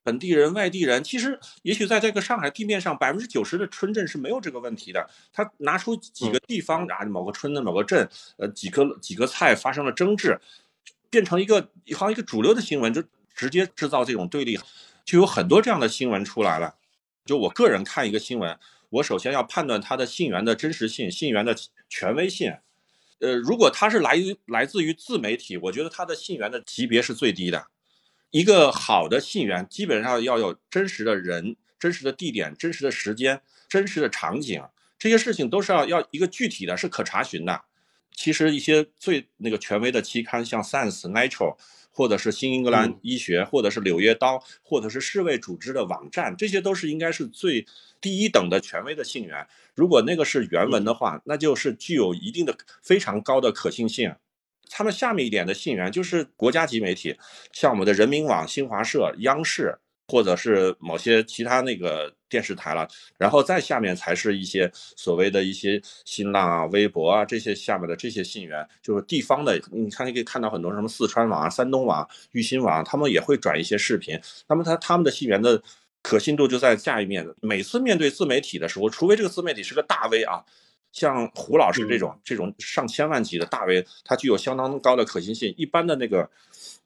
本地人、外地人，其实也许在这个上海地面上，百分之九十的村镇是没有这个问题的。他拿出几个地方啊，某个村的某个镇，呃，几个几个菜发生了争执，变成一个好像一个主流的新闻，就直接制造这种对立，就有很多这样的新闻出来了。就我个人看一个新闻，我首先要判断它的信源的真实性、信源的权威性。呃，如果它是来于来自于自媒体，我觉得它的信源的级别是最低的。一个好的信源基本上要有真实的人、真实的地点、真实的时间、真实的场景，这些事情都是要要一个具体的，是可查询的。其实一些最那个权威的期刊，像 Science、Nature，或者是新英格兰医学，或者是柳叶刀，或者是世卫组织的网站，这些都是应该是最第一等的权威的信源。如果那个是原文的话，那就是具有一定的非常高的可信性。他们下面一点的信源就是国家级媒体，像我们的人民网、新华社、央视，或者是某些其他那个电视台了。然后再下面才是一些所谓的一些新浪啊、微博啊这些下面的这些信源，就是地方的。你看，你可以看到很多什么四川网啊、山东网、育新网，他们也会转一些视频。那么他他们的信源的可信度就在下一面。每次面对自媒体的时候，除非这个自媒体是个大 V 啊。像胡老师这种这种上千万级的大 V，他具有相当高的可信性。一般的那个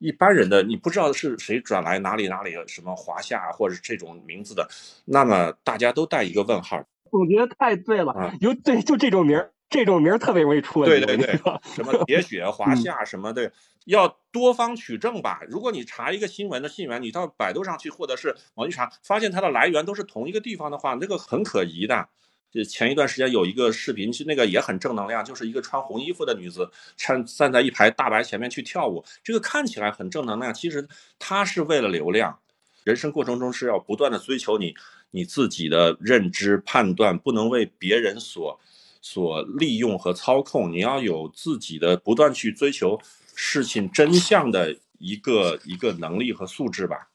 一般人的，你不知道是谁转来哪里哪里什么华夏或者这种名字的，那么大家都带一个问号。总觉得太对了，有对就这种名儿，这种名儿特别容易出问题。对对对，什么铁血 华夏什么的，要多方取证吧。如果你查一个新闻的信源，你到百度上去或者是网易查，发现它的来源都是同一个地方的话，那个很可疑的。就前一段时间有一个视频，其实那个也很正能量，就是一个穿红衣服的女子站站在一排大白前面去跳舞，这个看起来很正能量，其实她是为了流量。人生过程中是要不断的追求你你自己的认知判断，不能为别人所所利用和操控，你要有自己的不断去追求事情真相的一个一个能力和素质吧。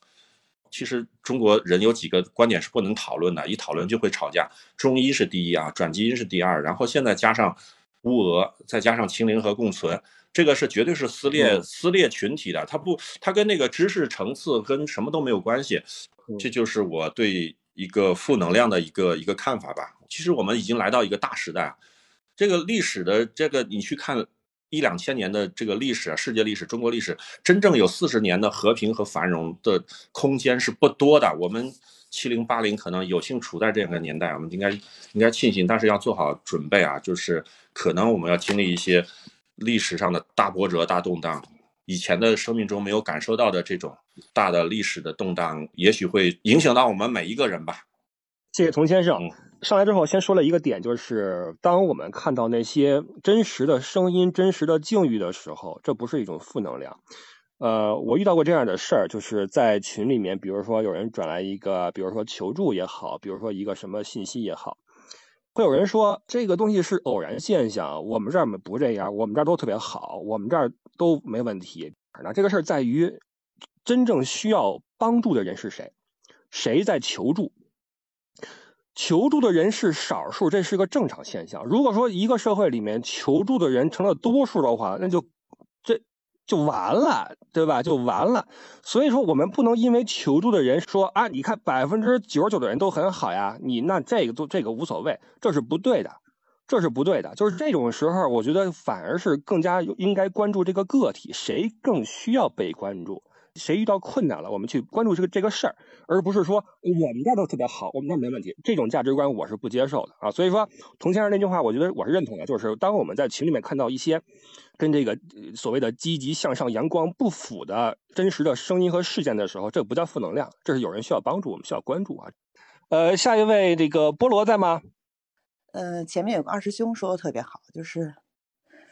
其实中国人有几个观点是不能讨论的，一讨论就会吵架。中医是第一啊，转基因是第二，然后现在加上乌俄，再加上清零和共存，这个是绝对是撕裂撕裂群体的。它不，它跟那个知识层次跟什么都没有关系。这就是我对一个负能量的一个一个看法吧。其实我们已经来到一个大时代，这个历史的这个你去看。一两千年的这个历史，世界历史、中国历史，真正有四十年的和平和繁荣的空间是不多的。我们七零八零可能有幸处在这样的年代，我们应该应该庆幸，但是要做好准备啊，就是可能我们要经历一些历史上的大波折、大动荡，以前的生命中没有感受到的这种大的历史的动荡，也许会影响到我们每一个人吧。谢谢童先生。上来之后，先说了一个点，就是当我们看到那些真实的声音、真实的境遇的时候，这不是一种负能量。呃，我遇到过这样的事儿，就是在群里面，比如说有人转来一个，比如说求助也好，比如说一个什么信息也好，会有人说这个东西是偶然现象，我们这儿不这样，我们这儿都特别好，我们这儿都没问题。那这个事儿在于，真正需要帮助的人是谁？谁在求助？求助的人是少数，这是个正常现象。如果说一个社会里面求助的人成了多数的话，那就这就完了，对吧？就完了。所以说，我们不能因为求助的人说啊，你看百分之九十九的人都很好呀，你那这个都这个无所谓，这是不对的，这是不对的。就是这种时候，我觉得反而是更加应该关注这个个体，谁更需要被关注。谁遇到困难了，我们去关注这个这个事儿，而不是说我们这都特别好，我们这没问题。这种价值观我是不接受的啊。所以说，童先生那句话，我觉得我是认同的，就是当我们在群里面看到一些跟这个所谓的积极向上、阳光不符的真实的声音和事件的时候，这不叫负能量，这是有人需要帮助，我们需要关注啊。呃，下一位这个菠萝在吗？呃，前面有个二师兄说的特别好，就是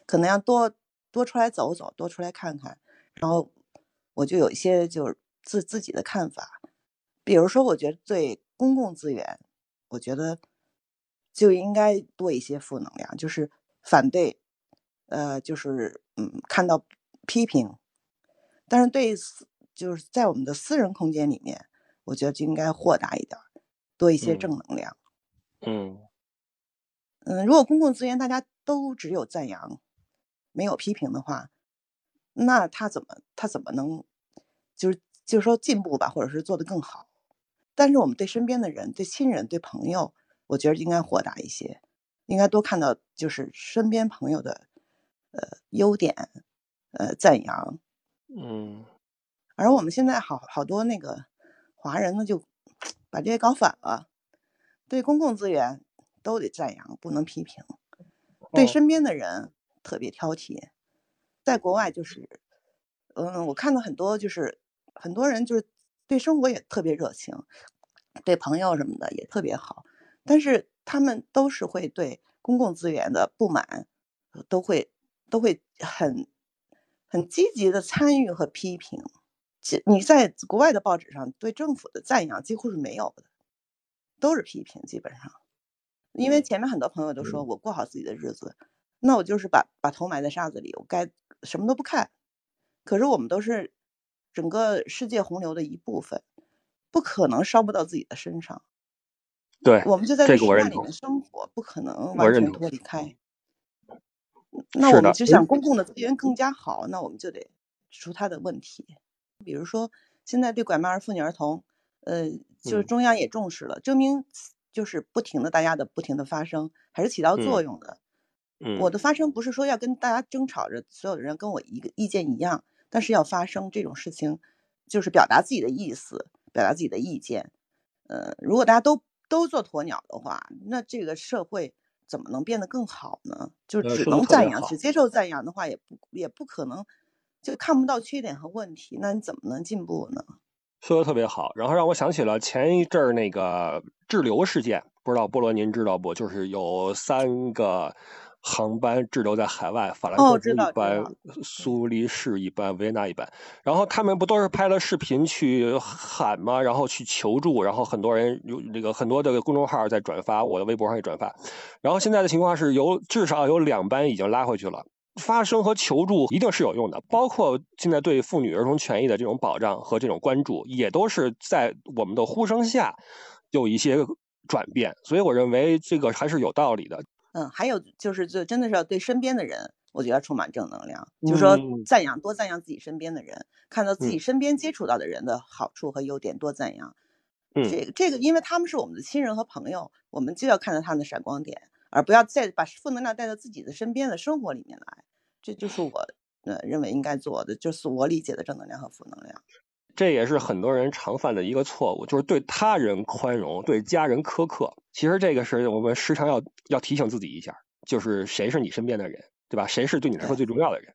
可能要多多出来走走，多出来看看。然后我就有一些就是自自己的看法，比如说，我觉得对公共资源，我觉得就应该多一些负能量，就是反对，呃，就是嗯，看到批评。但是对私就是在我们的私人空间里面，我觉得就应该豁达一点，多一些正能量。嗯。嗯，如果公共资源大家都只有赞扬，没有批评的话，那他怎么他怎么能就是就是说进步吧，或者是做得更好？但是我们对身边的人、对亲人、对朋友，我觉得应该豁达一些，应该多看到就是身边朋友的呃优点，呃赞扬。嗯。而我们现在好好多那个华人呢，就把这些搞反了，对公共资源。都得赞扬，不能批评。对身边的人特别挑剔。在国外就是，嗯，我看到很多就是很多人就是对生活也特别热情，对朋友什么的也特别好，但是他们都是会对公共资源的不满，都会都会很很积极的参与和批评。你在国外的报纸上对政府的赞扬几乎是没有的，都是批评，基本上。因为前面很多朋友都说我过好自己的日子，那我就是把把头埋在沙子里，我该什么都不看。可是我们都是整个世界洪流的一部分，不可能烧不到自己的身上。对，我们就在这个里面生活，不可能完全脱离开。那我们就想公共的资源更加好，那我们就得指出它的问题。比如说现在对拐卖儿妇女儿童，呃，就是中央也重视了，证明。就是不停的，大家的不停的发声，还是起到作用的。嗯，我的发声不是说要跟大家争吵着，所有的人跟我一个意见一样，但是要发声这种事情，就是表达自己的意思，表达自己的意见。呃，如果大家都都做鸵鸟的话，那这个社会怎么能变得更好呢？就只能赞扬，只接受赞扬的话，也不也不可能，就看不到缺点和问题，那你怎么能进步呢？说的特别好，然后让我想起了前一阵儿那个滞留事件，不知道菠萝您知道不？就是有三个航班滞留在海外，法兰克福一班、苏黎世一班、维也纳一班。然后他们不都是拍了视频去喊吗？然后去求助，然后很多人有这个很多的公众号在转发，我的微博上也转发。然后现在的情况是有至少有两班已经拉回去了。发声和求助一定是有用的，包括现在对妇女儿童权益的这种保障和这种关注，也都是在我们的呼声下有一些转变。所以我认为这个还是有道理的。嗯，还有就是，就真的是要对身边的人，我觉得充满正能量，就是说赞扬，多赞扬自己身边的人，看到自己身边接触到的人的好处和优点，多赞扬。嗯，这个这个，因为他们是我们的亲人和朋友，我们就要看到他们的闪光点。而不要再把负能量带到自己的身边的生活里面来，这就是我呃认为应该做的，就是我理解的正能量和负能量。这也是很多人常犯的一个错误，就是对他人宽容，对家人苛刻。其实这个是我们时常要要提醒自己一下，就是谁是你身边的人，对吧？谁是对你来说最重要的人？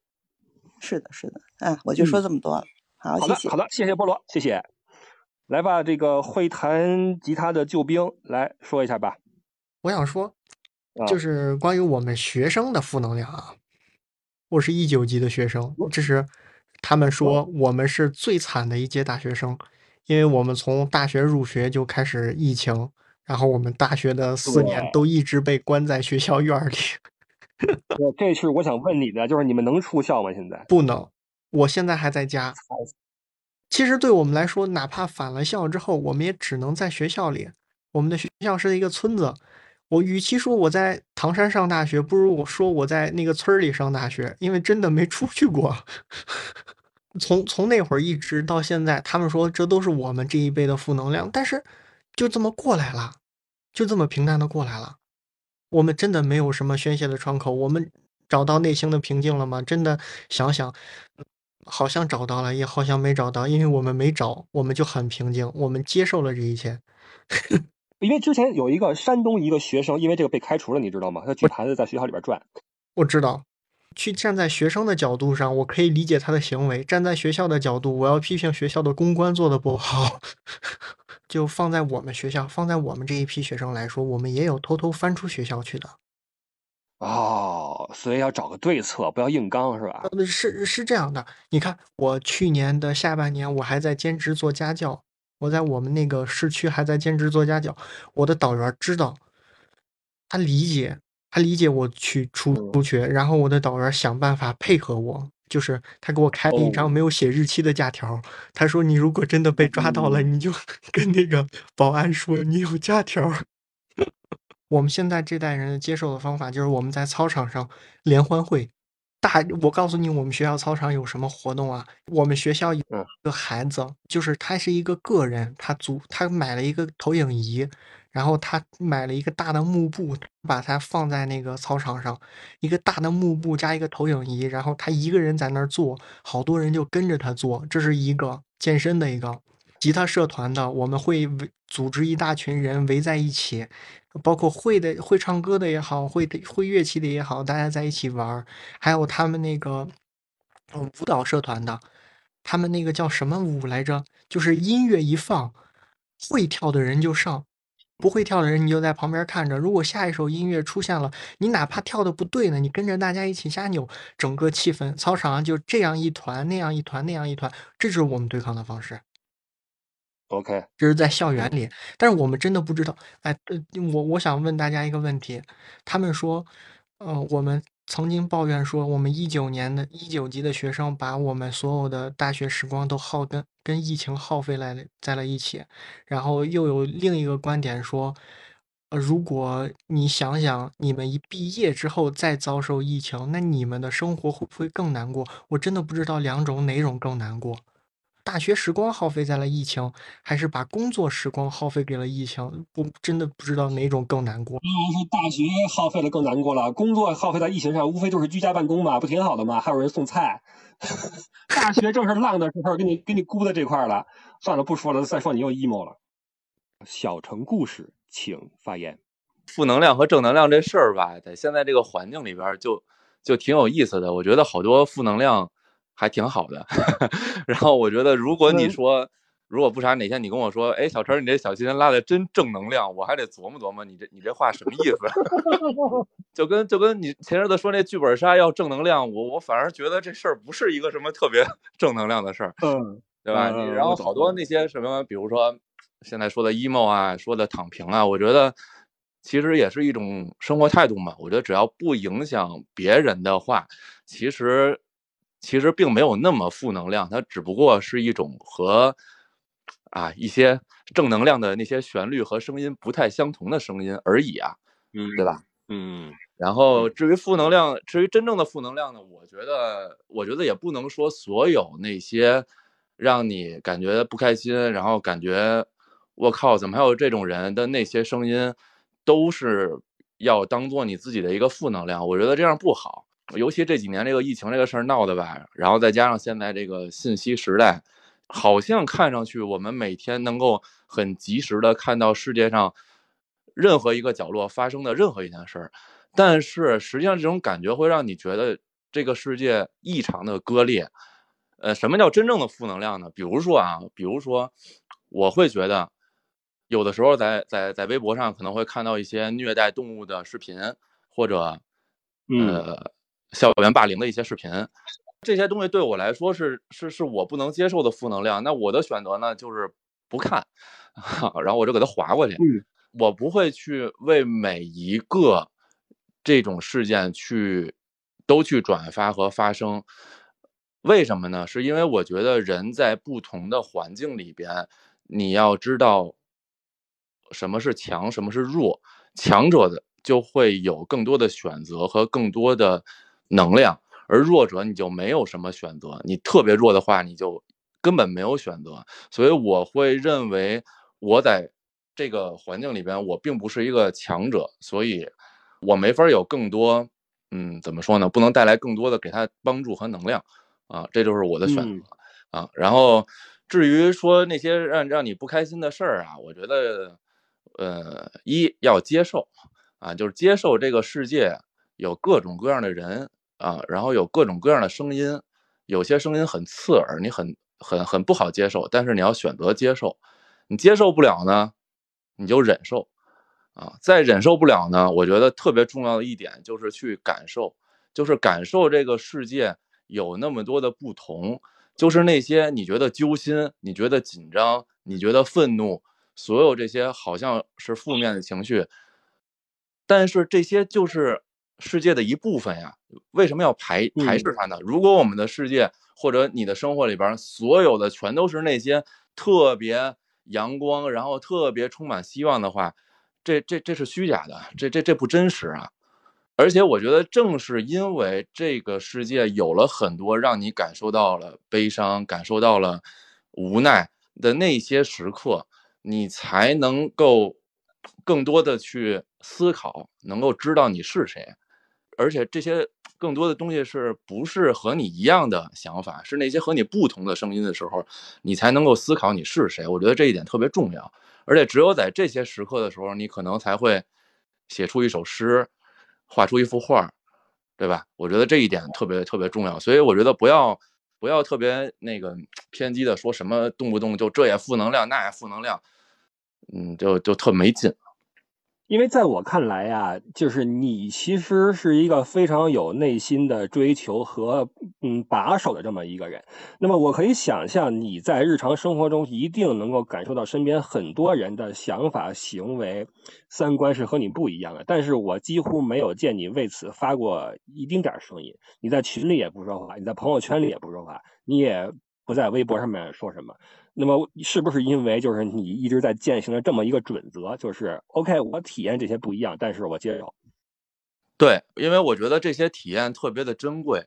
是的，是的。嗯，我就说这么多了。好，好的，好的，谢谢菠萝，谢谢。来吧，这个会弹吉他的救兵来说一下吧。我想说。就是关于我们学生的负能量啊，我是一九级的学生，这是他们说我们是最惨的一届大学生，因为我们从大学入学就开始疫情，然后我们大学的四年都一直被关在学校院里。这是我想问你的，就是你们能出校吗？现在不能，我现在还在家。其实对我们来说，哪怕返了校之后，我们也只能在学校里。我们的学校是一个村子。我与其说我在唐山上大学，不如我说我在那个村里上大学，因为真的没出去过。从从那会儿一直到现在，他们说这都是我们这一辈的负能量，但是就这么过来了，就这么平淡的过来了。我们真的没有什么宣泄的窗口，我们找到内心的平静了吗？真的想想，好像找到了，也好像没找到，因为我们没找，我们就很平静，我们接受了这一切。因为之前有一个山东一个学生，因为这个被开除了，你知道吗？他举牌子在学校里边转。我知道，去站在学生的角度上，我可以理解他的行为；站在学校的角度，我要批评学校的公关做的不好。就放在我们学校，放在我们这一批学生来说，我们也有偷偷翻出学校去的。哦，所以要找个对策，不要硬刚，是吧？呃，是是这样的。你看，我去年的下半年，我还在兼职做家教，我在我们那个市区还在兼职做家教。我的导员知道，他理解，他理解我去出出去，然后我的导员想办法配合我，就是他给我开了一张没有写日期的假条。他说：“你如果真的被抓到了，你就 跟那个保安说你有假条。”我们现在这代人接受的方法就是我们在操场上联欢会。大，我告诉你，我们学校操场有什么活动啊？我们学校有个孩子，就是他是一个个人，他租他买了一个投影仪，然后他买了一个大的幕布，把它放在那个操场上，一个大的幕布加一个投影仪，然后他一个人在那儿做，好多人就跟着他做。这是一个健身的一个吉他社团的，我们会组织一大群人围在一起。包括会的会唱歌的也好，会的会乐器的也好，大家在一起玩儿。还有他们那个嗯舞蹈社团的，他们那个叫什么舞来着？就是音乐一放，会跳的人就上，不会跳的人你就在旁边看着。如果下一首音乐出现了，你哪怕跳的不对呢，你跟着大家一起瞎扭，整个气氛操场上就这样一团，那样一团，那样一团，这就是我们对抗的方式。OK，这是在校园里，但是我们真的不知道。哎，我我想问大家一个问题：他们说，呃，我们曾经抱怨说，我们一九年的一九级的学生把我们所有的大学时光都耗跟跟疫情耗费来在了一起。然后又有另一个观点说，呃，如果你想想，你们一毕业之后再遭受疫情，那你们的生活会不会更难过？我真的不知道两种哪种更难过。大学时光耗费在了疫情，还是把工作时光耗费给了疫情？我真的不知道哪种更难过。当然是大学耗费了更难过了，工作耗费在疫情上，无非就是居家办公嘛，不挺好的吗？还有人送菜。大学正是浪的时候，给你给你估在这块了。算了，不说了，再说你又 emo 了。小城故事，请发言。负能量和正能量这事儿吧，在现在这个环境里边，就就挺有意思的。我觉得好多负能量。还挺好的，然后我觉得，如果你说，如果不啥哪天你跟我说，哎，小陈，你这小心拉的真正能量，我还得琢磨琢磨，你这你这话什么意思？就跟就跟你前阵子说那剧本杀要正能量，我我反而觉得这事儿不是一个什么特别 正能量的事儿，嗯，对吧？你然后好多那些什么，比如说现在说的 emo 啊，说的躺平啊，我觉得其实也是一种生活态度嘛。我觉得只要不影响别人的话，其实。其实并没有那么负能量，它只不过是一种和啊一些正能量的那些旋律和声音不太相同的声音而已啊，嗯，对吧？嗯，然后至于负能量，至于真正的负能量呢，我觉得，我觉得也不能说所有那些让你感觉不开心，然后感觉我靠，怎么还有这种人的那些声音，都是要当做你自己的一个负能量。我觉得这样不好。尤其这几年这个疫情这个事儿闹的吧，然后再加上现在这个信息时代，好像看上去我们每天能够很及时的看到世界上任何一个角落发生的任何一件事儿，但是实际上这种感觉会让你觉得这个世界异常的割裂。呃，什么叫真正的负能量呢？比如说啊，比如说我会觉得有的时候在在在微博上可能会看到一些虐待动物的视频，或者呃。校园霸凌的一些视频，这些东西对我来说是是是我不能接受的负能量。那我的选择呢，就是不看，然后我就给它划过去。我不会去为每一个这种事件去都去转发和发声。为什么呢？是因为我觉得人在不同的环境里边，你要知道什么是强，什么是弱。强者的就会有更多的选择和更多的。能量，而弱者你就没有什么选择。你特别弱的话，你就根本没有选择。所以我会认为，我在这个环境里边，我并不是一个强者，所以我没法有更多，嗯，怎么说呢？不能带来更多的给他帮助和能量啊，这就是我的选择啊。然后至于说那些让让你不开心的事儿啊，我觉得，呃，一要接受啊，就是接受这个世界有各种各样的人。啊，然后有各种各样的声音，有些声音很刺耳，你很很很不好接受，但是你要选择接受。你接受不了呢，你就忍受啊。再忍受不了呢，我觉得特别重要的一点就是去感受，就是感受这个世界有那么多的不同，就是那些你觉得揪心、你觉得紧张、你觉得愤怒，所有这些好像是负面的情绪，但是这些就是世界的一部分呀。为什么要排排斥它呢？如果我们的世界或者你的生活里边所有的全都是那些特别阳光，然后特别充满希望的话，这这这是虚假的，这这这不真实啊！而且我觉得正是因为这个世界有了很多让你感受到了悲伤、感受到了无奈的那些时刻，你才能够更多的去思考，能够知道你是谁。而且这些更多的东西是不是和你一样的想法，是那些和你不同的声音的时候，你才能够思考你是谁。我觉得这一点特别重要。而且只有在这些时刻的时候，你可能才会写出一首诗，画出一幅画，对吧？我觉得这一点特别特别重要。所以我觉得不要不要特别那个偏激的说什么动不动就这也负能量，那也负能量，嗯，就就特没劲。因为在我看来呀，就是你其实是一个非常有内心的追求和嗯把手的这么一个人。那么我可以想象你在日常生活中一定能够感受到身边很多人的想法、行为、三观是和你不一样的。但是我几乎没有见你为此发过一丁点声音。你在群里也不说话，你在朋友圈里也不说话，你也不在微博上面说什么。那么是不是因为就是你一直在践行了这么一个准则，就是 OK，我体验这些不一样，但是我接受。对，因为我觉得这些体验特别的珍贵。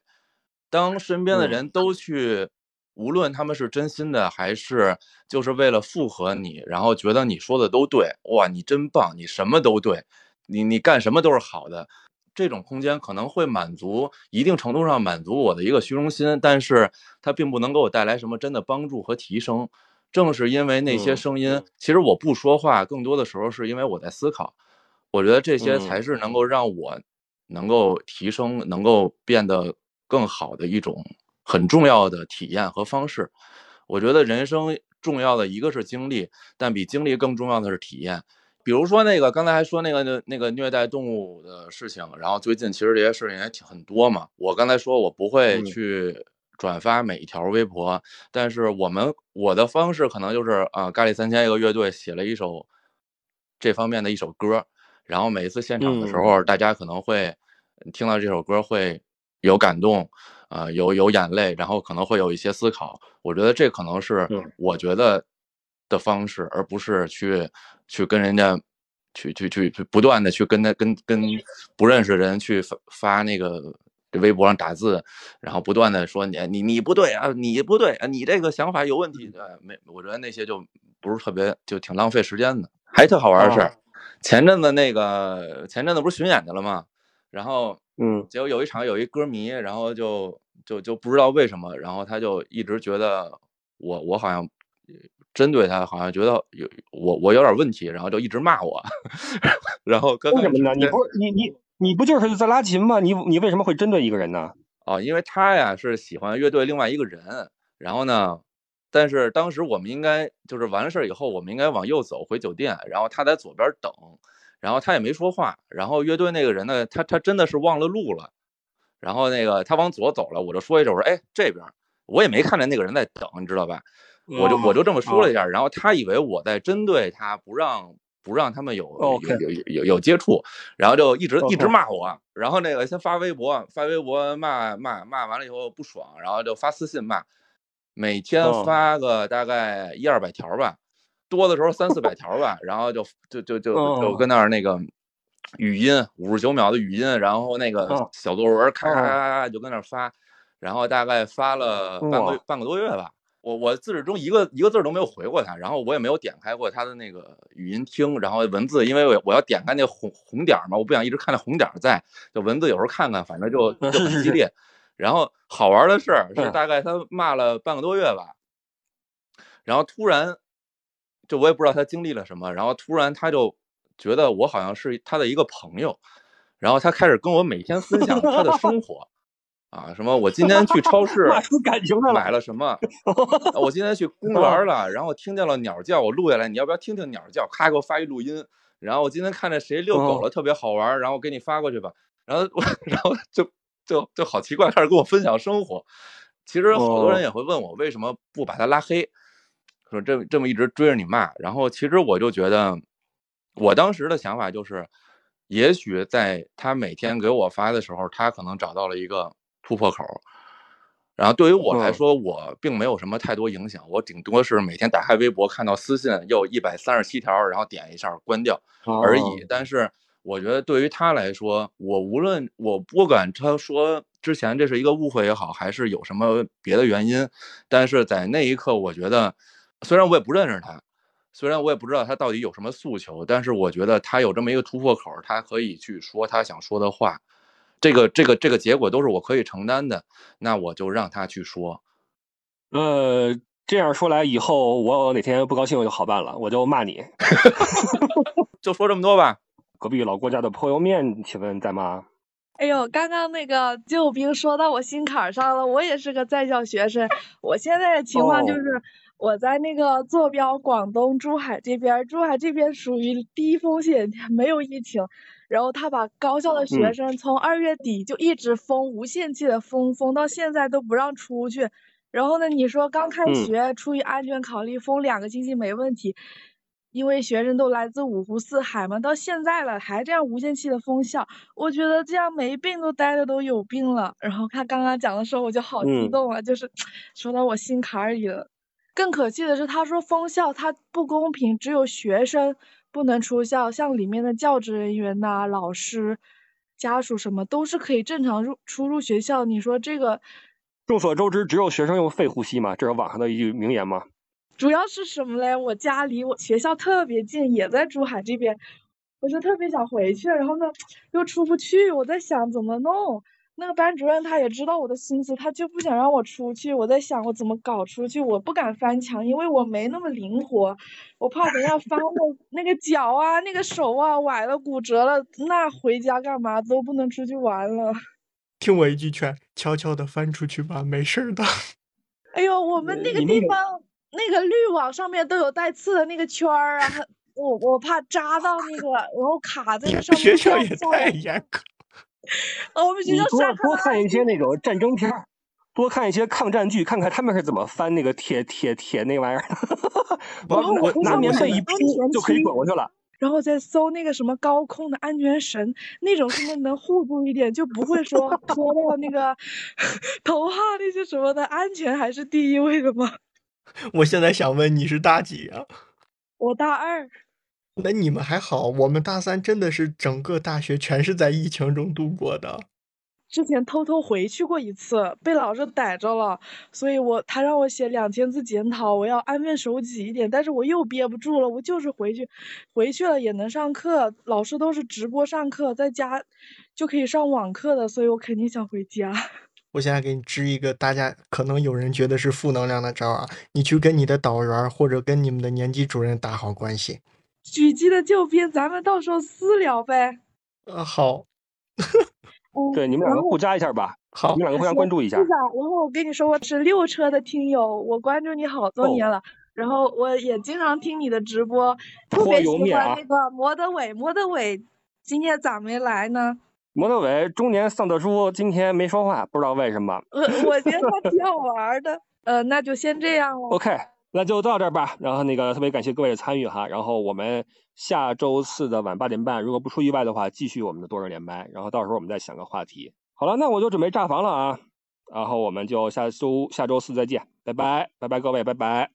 当身边的人都去，无论他们是真心的还是就是为了附和你，然后觉得你说的都对，哇，你真棒，你什么都对，你你干什么都是好的。这种空间可能会满足一定程度上满足我的一个虚荣心，但是它并不能给我带来什么真的帮助和提升。正是因为那些声音，其实我不说话，更多的时候是因为我在思考。我觉得这些才是能够让我能够提升、能够变得更好的一种很重要的体验和方式。我觉得人生重要的一个是经历，但比经历更重要的是体验。比如说那个刚才还说那个那个虐待动物的事情，然后最近其实这些事情也挺很多嘛。我刚才说我不会去转发每一条微博，但是我们我的方式可能就是啊，咖喱三千一个乐队写了一首这方面的一首歌，然后每一次现场的时候，大家可能会听到这首歌会有感动，啊，有有眼泪，然后可能会有一些思考。我觉得这可能是我觉得。的方式，而不是去去跟人家去去去去不断的去跟他跟跟不认识的人去发发那个微博上打字，然后不断的说你你你不对啊，你不对啊，你这个想法有问题。对，没，我觉得那些就不是特别，就挺浪费时间的。还特好玩的是，前阵子那个前阵子不是巡演去了吗？然后嗯，结果有一场有一歌迷，然后就就就不知道为什么，然后他就一直觉得我我好像。针对他，好像觉得有我我有点问题，然后就一直骂我，然后为什么呢？你不你你你不就是在拉琴吗？你你为什么会针对一个人呢？哦，因为他呀是喜欢乐队另外一个人，然后呢，但是当时我们应该就是完了事儿以后，我们应该往右走回酒店，然后他在左边等，然后他也没说话，然后乐队那个人呢，他他真的是忘了路了，然后那个他往左走了，我就说一声，我说哎这边，我也没看见那个人在等，你知道吧？我就我就这么说了一下，然后他以为我在针对他，不让不让他们有有有有有接触，然后就一直一直骂我，然后那个先发微博，发微博骂骂骂完了以后不爽，然后就发私信骂，每天发个大概一二百条吧，多的时候三四百条吧，然后就就就就就跟那儿那个语音五十九秒的语音，然后那个小作文咔咔咔咔就跟那发，然后大概发了半个半个多月吧。我我自始终一个一个字都没有回过他，然后我也没有点开过他的那个语音听，然后文字，因为我我要点开那红红点嘛，我不想一直看那红点在，就文字有时候看看，反正就就很激 烈。然后好玩的事，是大概他骂了半个多月吧，然后突然，就我也不知道他经历了什么，然后突然他就觉得我好像是他的一个朋友，然后他开始跟我每天分享他的生 活。啊，什么我今天去超市 骂出感情来了。买了什么？啊我今天去公园了，然后听见了鸟叫，我录下来，你要不要听听鸟叫？咔，给我发一录音。然后我今天看见谁遛狗了，特别好玩，然后我给你发过去吧。然后我，然后就就就好奇怪，开始跟我分享生活。其实好多人也会问我为什么不把他拉黑，说这这么一直追着你骂。然后其实我就觉得，我当时的想法就是，也许在他每天给我发的时候，他可能找到了一个突破口。然后对于我来说，我并没有什么太多影响，我顶多是每天打开微博看到私信又一百三十七条，然后点一下关掉而已。但是我觉得对于他来说，我无论我不管他说之前这是一个误会也好，还是有什么别的原因，但是在那一刻，我觉得虽然我也不认识他，虽然我也不知道他到底有什么诉求，但是我觉得他有这么一个突破口，他可以去说他想说的话。这个这个这个结果都是我可以承担的，那我就让他去说。呃，这样说来，以后我哪天不高兴我就好办了，我就骂你。就说这么多吧。隔壁老郭家的泼油面，请问在吗？哎呦，刚刚那个救兵说到我心坎上了，我也是个在校学生，我现在的情况就是。哦我在那个坐标广东珠海这边，珠海这边属于低风险，没有疫情。然后他把高校的学生从二月底就一直封，无限期的封，封到现在都不让出去。然后呢，你说刚开学，出于安全考虑，封两个星期没问题，因为学生都来自五湖四海嘛。到现在了，还这样无限期的封校，我觉得这样没病都待的都有病了。然后他刚刚讲的时候，我就好激动啊，就是 说到我心坎里了。更可气的是，他说封校他不公平，只有学生不能出校，像里面的教职人员呐、老师、家属什么都是可以正常入出入学校。你说这个？众所周知，只有学生用肺呼吸嘛，这是网上的一句名言嘛。主要是什么嘞？我家离我学校特别近，也在珠海这边，我就特别想回去，然后呢又出不去，我在想怎么弄。那个班主任他也知道我的心思，他就不想让我出去。我在想我怎么搞出去，我不敢翻墙，因为我没那么灵活，我怕等下翻了那个脚啊、那个手啊崴了、骨折了，那回家干嘛都不能出去玩了。听我一句劝，悄悄的翻出去吧，没事的。哎呦，我们那个地方那个滤网上面都有带刺的那个圈儿啊，我我怕扎到那个，然后卡在那上面。学校也太严格。哦，我们学校多多看一些 那种战争片，多看一些抗战剧，看看他们是怎么翻那个铁铁铁那玩意儿。我我拿棉被一铺就可以滚过去了。然后再搜那个什么高空的安全绳，那种是不是能护住一点，就不会说说到那个头号那些什么的，安全还是第一位的吗？我现在想问你是大几啊？我大二。那你们还好，我们大三真的是整个大学全是在疫情中度过的。之前偷偷回去过一次，被老师逮着了，所以我他让我写两千字检讨，我要安分守己一点，但是我又憋不住了，我就是回去，回去了也能上课，老师都是直播上课，在家就可以上网课的，所以我肯定想回家。我现在给你支一个大家可能有人觉得是负能量的招啊，你去跟你的导员或者跟你们的年级主任打好关系。狙击的救兵，咱们到时候私聊呗。呃，好。对，你们两个互加一下吧。好，你们两个互相关注一下。然后我跟你说，我是六车的听友，我关注你好多年了。哦、然后我也经常听你的直播，特别喜欢那个摩德伟。摩德伟今天咋没来呢？摩德伟中年丧德叔今天没说话，不知道为什么。呃，我觉得他挺好玩的。呃，那就先这样了。OK。那就到这儿吧，然后那个特别感谢各位的参与哈，然后我们下周四的晚八点半，如果不出意外的话，继续我们的多人连麦，然后到时候我们再想个话题。好了，那我就准备炸房了啊，然后我们就下周下周四再见，拜拜，拜拜各位，拜拜。